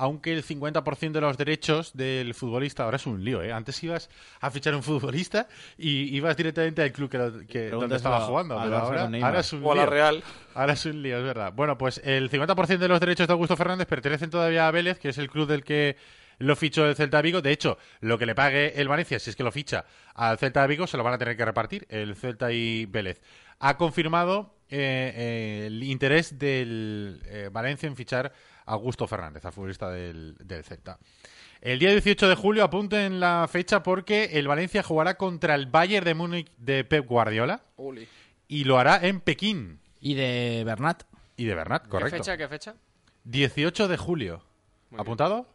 A: aunque el 50% de los derechos del futbolista, ahora es un lío, ¿eh? Antes ibas a fichar un futbolista y ibas directamente al club que, lo- que- donde estaba
C: a-
A: jugando, pero
C: Barça
A: ahora, es un
I: O a la
A: lío.
I: Real.
A: Ahora es un lío, es verdad. Bueno, pues el 50% de los derechos de Augusto Fernández pertenecen todavía a Vélez, que es el club del que lo fichó el Celta de Vigo. De hecho, lo que le pague el Valencia, si es que lo ficha al Celta de Vigo, se lo van a tener que repartir el Celta y Vélez. Ha confirmado eh, eh, el interés del eh, Valencia en fichar a Augusto Fernández, al futbolista del, del Celta. El día 18 de julio apunten la fecha porque el Valencia jugará contra el Bayern de Múnich de Pep Guardiola
I: Uli.
A: y lo hará en Pekín.
B: Y de Bernat.
A: Y de Bernat,
D: ¿Qué
A: correcto.
D: fecha? ¿Qué fecha?
A: 18 de julio.
D: Muy
A: ¿Apuntado?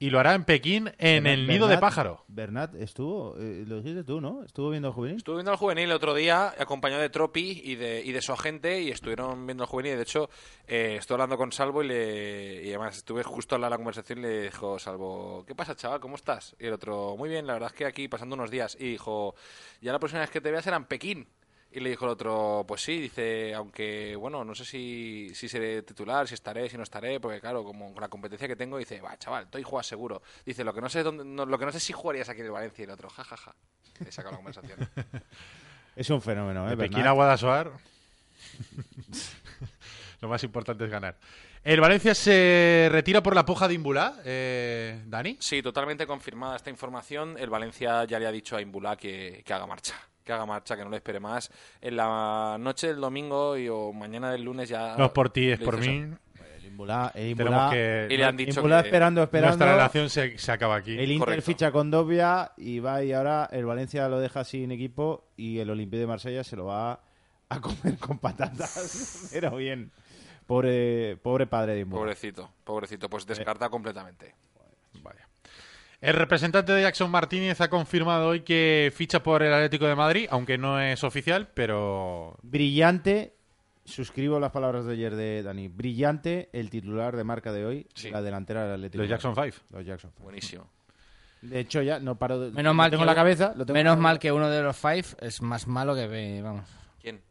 A: Y lo hará en Pekín, en el nido de pájaro.
C: Bernat estuvo, eh, lo dijiste tú, ¿no? Estuvo viendo el juvenil.
I: Estuve viendo al juvenil el otro día, acompañado de Tropi y de, y de su agente, y estuvieron viendo al juvenil. De hecho, eh, estoy hablando con Salvo y, le, y además estuve justo al lado de la conversación y le dijo Salvo, ¿qué pasa, chaval? ¿Cómo estás? Y el otro, muy bien, la verdad es que aquí pasando unos días. Y dijo, ya la próxima vez que te veas será en Pekín. Y le dijo el otro, pues sí, dice, aunque, bueno, no sé si, si seré titular, si estaré, si no estaré, porque claro, como con la competencia que tengo, dice, va, chaval, estoy jugas seguro. Dice, lo que no sé dónde, no- lo que no sé es si jugarías aquí en el Valencia y el otro, jajaja. Ja, ja. Le saca la conversación.
C: Es un fenómeno, ¿eh?
A: Pekín a Guadalajara. Lo más importante es ganar. ¿El Valencia se retira por la puja de Imbulá, eh, Dani?
I: Sí, totalmente confirmada esta información. El Valencia ya le ha dicho a Imbulá que, que haga marcha. Que haga marcha, que no le espere más. En la noche del domingo y, o mañana del lunes ya.
A: No es por ti, es por mí.
C: El Imbulá, el
A: Tenemos
C: Imbulá-
A: que...
I: Y le han dicho que-
C: esperando, esperando.
A: Nuestra relación se, se acaba aquí.
C: El Inter
I: Correcto.
C: ficha con Dobia y va y ahora el Valencia lo deja sin equipo y el Olympique de Marsella se lo va a comer con patatas. Pero bien. Pobre, pobre padre de Imbulá.
I: Pobrecito, pobrecito. Pues descarta completamente.
A: El representante de Jackson Martínez ha confirmado hoy que ficha por el Atlético de Madrid, aunque no es oficial, pero
C: Brillante. Suscribo las palabras de ayer de Dani. Brillante el titular de marca de hoy,
I: Sí.
C: la delantera del Atlético.
A: los
C: de
A: Jackson
C: Madrid.
A: 5.
C: Los Jackson Five.
I: Buenísimo.
C: De hecho, ya no paro de.
B: Menos
C: lo
B: mal
C: tengo
B: que
C: la cabeza. lo tengo en
B: Menos
C: la
B: mal que uno de los five es más malo que vamos.
I: ¿Quién?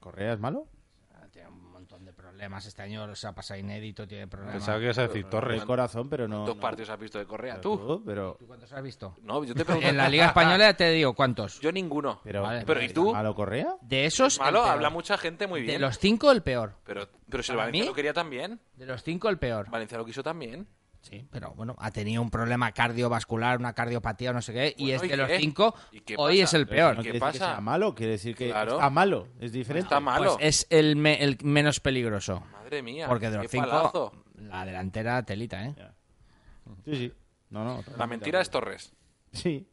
C: ¿Correa es malo?
B: Tiene un montón de problemas. Este año se ha pasado inédito, tiene problemas.
A: Pensaba que ibas a decir Torres.
C: El corazón, pero no.
I: ¿Cuántos
C: no.
I: partidos has visto de Correa?
C: Pero
I: ¿Tú?
C: Pero,
B: ¿Tú cuántos has visto?
I: No, yo te pregunto.
B: En la Liga Española te digo cuántos.
I: Yo ninguno.
C: pero,
B: Vale,
I: pero ¿y tú?
C: ¿Malo Correa?
B: De esos.
I: Malo, habla mucha gente muy
B: De
I: bien.
B: los cinco, el peor.
I: Pero, pero si el
B: ¿Para
I: Valencia
B: mí?
I: lo quería también.
B: De los cinco, el peor.
I: Valencia lo quiso también.
B: Sí, pero bueno, ha tenido un problema cardiovascular, una cardiopatía o no sé qué, y es
I: ¿y
B: de los cinco,
I: ¿Y
B: hoy
I: pasa?
B: es el peor.
C: no
I: ¿Qué
C: decir que
I: pasa?
C: sea malo, quiere decir que
I: Claro.
C: está malo, es diferente.
I: Está malo.
B: Pues es el, me- el menos peligroso.
I: Madre mía.
B: Porque de los cinco,
I: palazo.
B: la delantera telita, ¿eh?
C: Sí, sí. No, no.
I: La mentira es Torres.
C: Sí.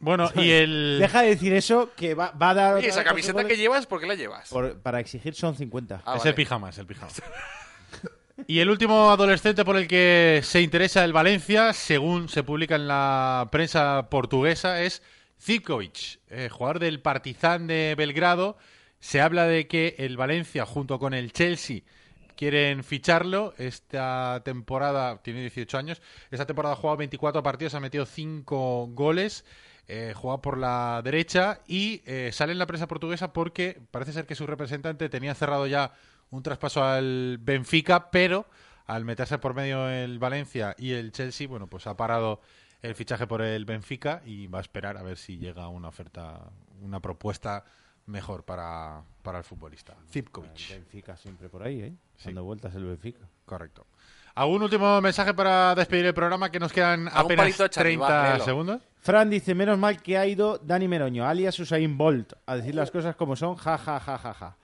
A: Bueno, y el...
C: Deja de decir eso, que va, va a dar... Otra
I: esa camiseta que llevas, ¿por qué la llevas?
C: por- para exigir son 50.
I: Ah,
A: es
I: vale.
A: el pijama, es el pijama. y el último adolescente por el que se interesa el Valencia, según se publica en la prensa portuguesa, es Zivkovic, eh, jugador del Partizan de Belgrado. Se habla de que el Valencia, junto con el Chelsea, quieren ficharlo. Esta temporada, tiene 18 años, esta temporada ha jugado 24 partidos, ha metido 5 goles. Eh, juega por la derecha y eh, sale en la prensa portuguesa porque parece ser que su representante tenía cerrado ya un traspaso al Benfica, pero al meterse por medio el Valencia y el Chelsea, bueno, pues ha parado el fichaje por el Benfica y va a esperar a ver si llega una oferta, una propuesta mejor para, para el futbolista.
C: El
A: Zipkovic.
C: Benfica siempre por ahí, ¿eh? Dando vueltas el Benfica.
A: Correcto. ¿Algún último mensaje para despedir el programa? Que nos quedan apenas
I: palito a Xavi,
A: 30
I: va, léelo.
A: segundos.
C: Fran dice, menos mal que ha ido Dani Meroño, alias Usain Bolt, a decir las cosas como son, ja, ja, ja, ja, ja.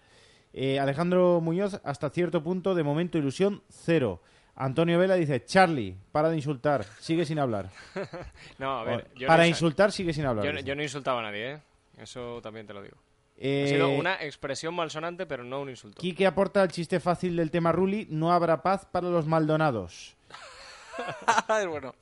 C: Eh, Alejandro Muñoz, hasta cierto punto, de momento, ilusión cero. Antonio Vela dice, Charlie, para de insultar, sigue sin hablar.
D: No, a ver. yo
C: para
D: no,
C: insultar, sigue sin hablar.
D: Yo, no-
C: dice.
D: yo no insultaba a nadie, ¿eh? Eso también te lo digo.
C: Eh,
D: Ha sido una expresión malsonante, pero no un insulto.
C: Quique aporta el chiste fácil del tema Ruli, no habrá paz para los Maldonados.
I: Es bueno.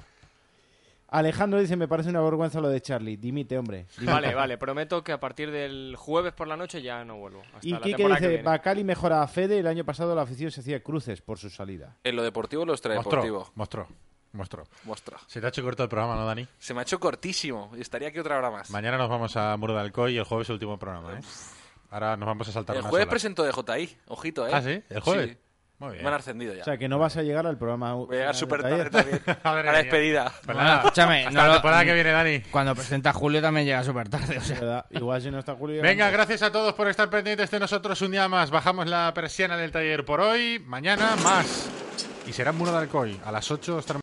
C: Alejandro dice, me parece una vergüenza lo de Charlie. Dimite, hombre. dimite.
D: Vale, vale, prometo que a partir del jueves por la noche ya no vuelvo. Hasta
C: Y
D: la que
C: dice,
D: viene.
C: Bacali mejora a Fede, el año pasado la afición se hacía cruces por su salida.
I: En lo deportivo lo
A: Mostró,
I: extradeportivo.
A: mostró, mostró.
I: Mostra.
A: Se te ha hecho corto el programa, ¿no, Dani?
I: Se me ha hecho cortísimo. Y estaría aquí otra hora más.
A: Mañana nos vamos a Muro de Alcoy y el jueves el último programa, ¿eh? Ahora nos vamos a saltar
I: El jueves
A: horas.
I: presento de JI. Ojito, ¿eh?
A: ¿Ah, sí? ¿El jueves?
I: Sí.
A: Muy bien.
I: Me han ascendido ya.
C: O sea, que no vas a llegar al programa.
I: Voy a llegar súper tarde también. A la despedida.
A: Pues
B: Bueno,
A: nada,
B: escúchame,
A: hasta
B: no
A: la
B: lo-
A: temporada que viene, Dani.
B: Cuando presenta Julio también llega súper tarde. O sea.
C: ¿Verdad? Igual si no está Julio. ya
A: Venga,
C: no.
A: gracias a todos por estar pendientes de nosotros un día más. Bajamos la persiana del taller por hoy. Mañana más. Y será en Muro de Alcoy. A las 8 estaremos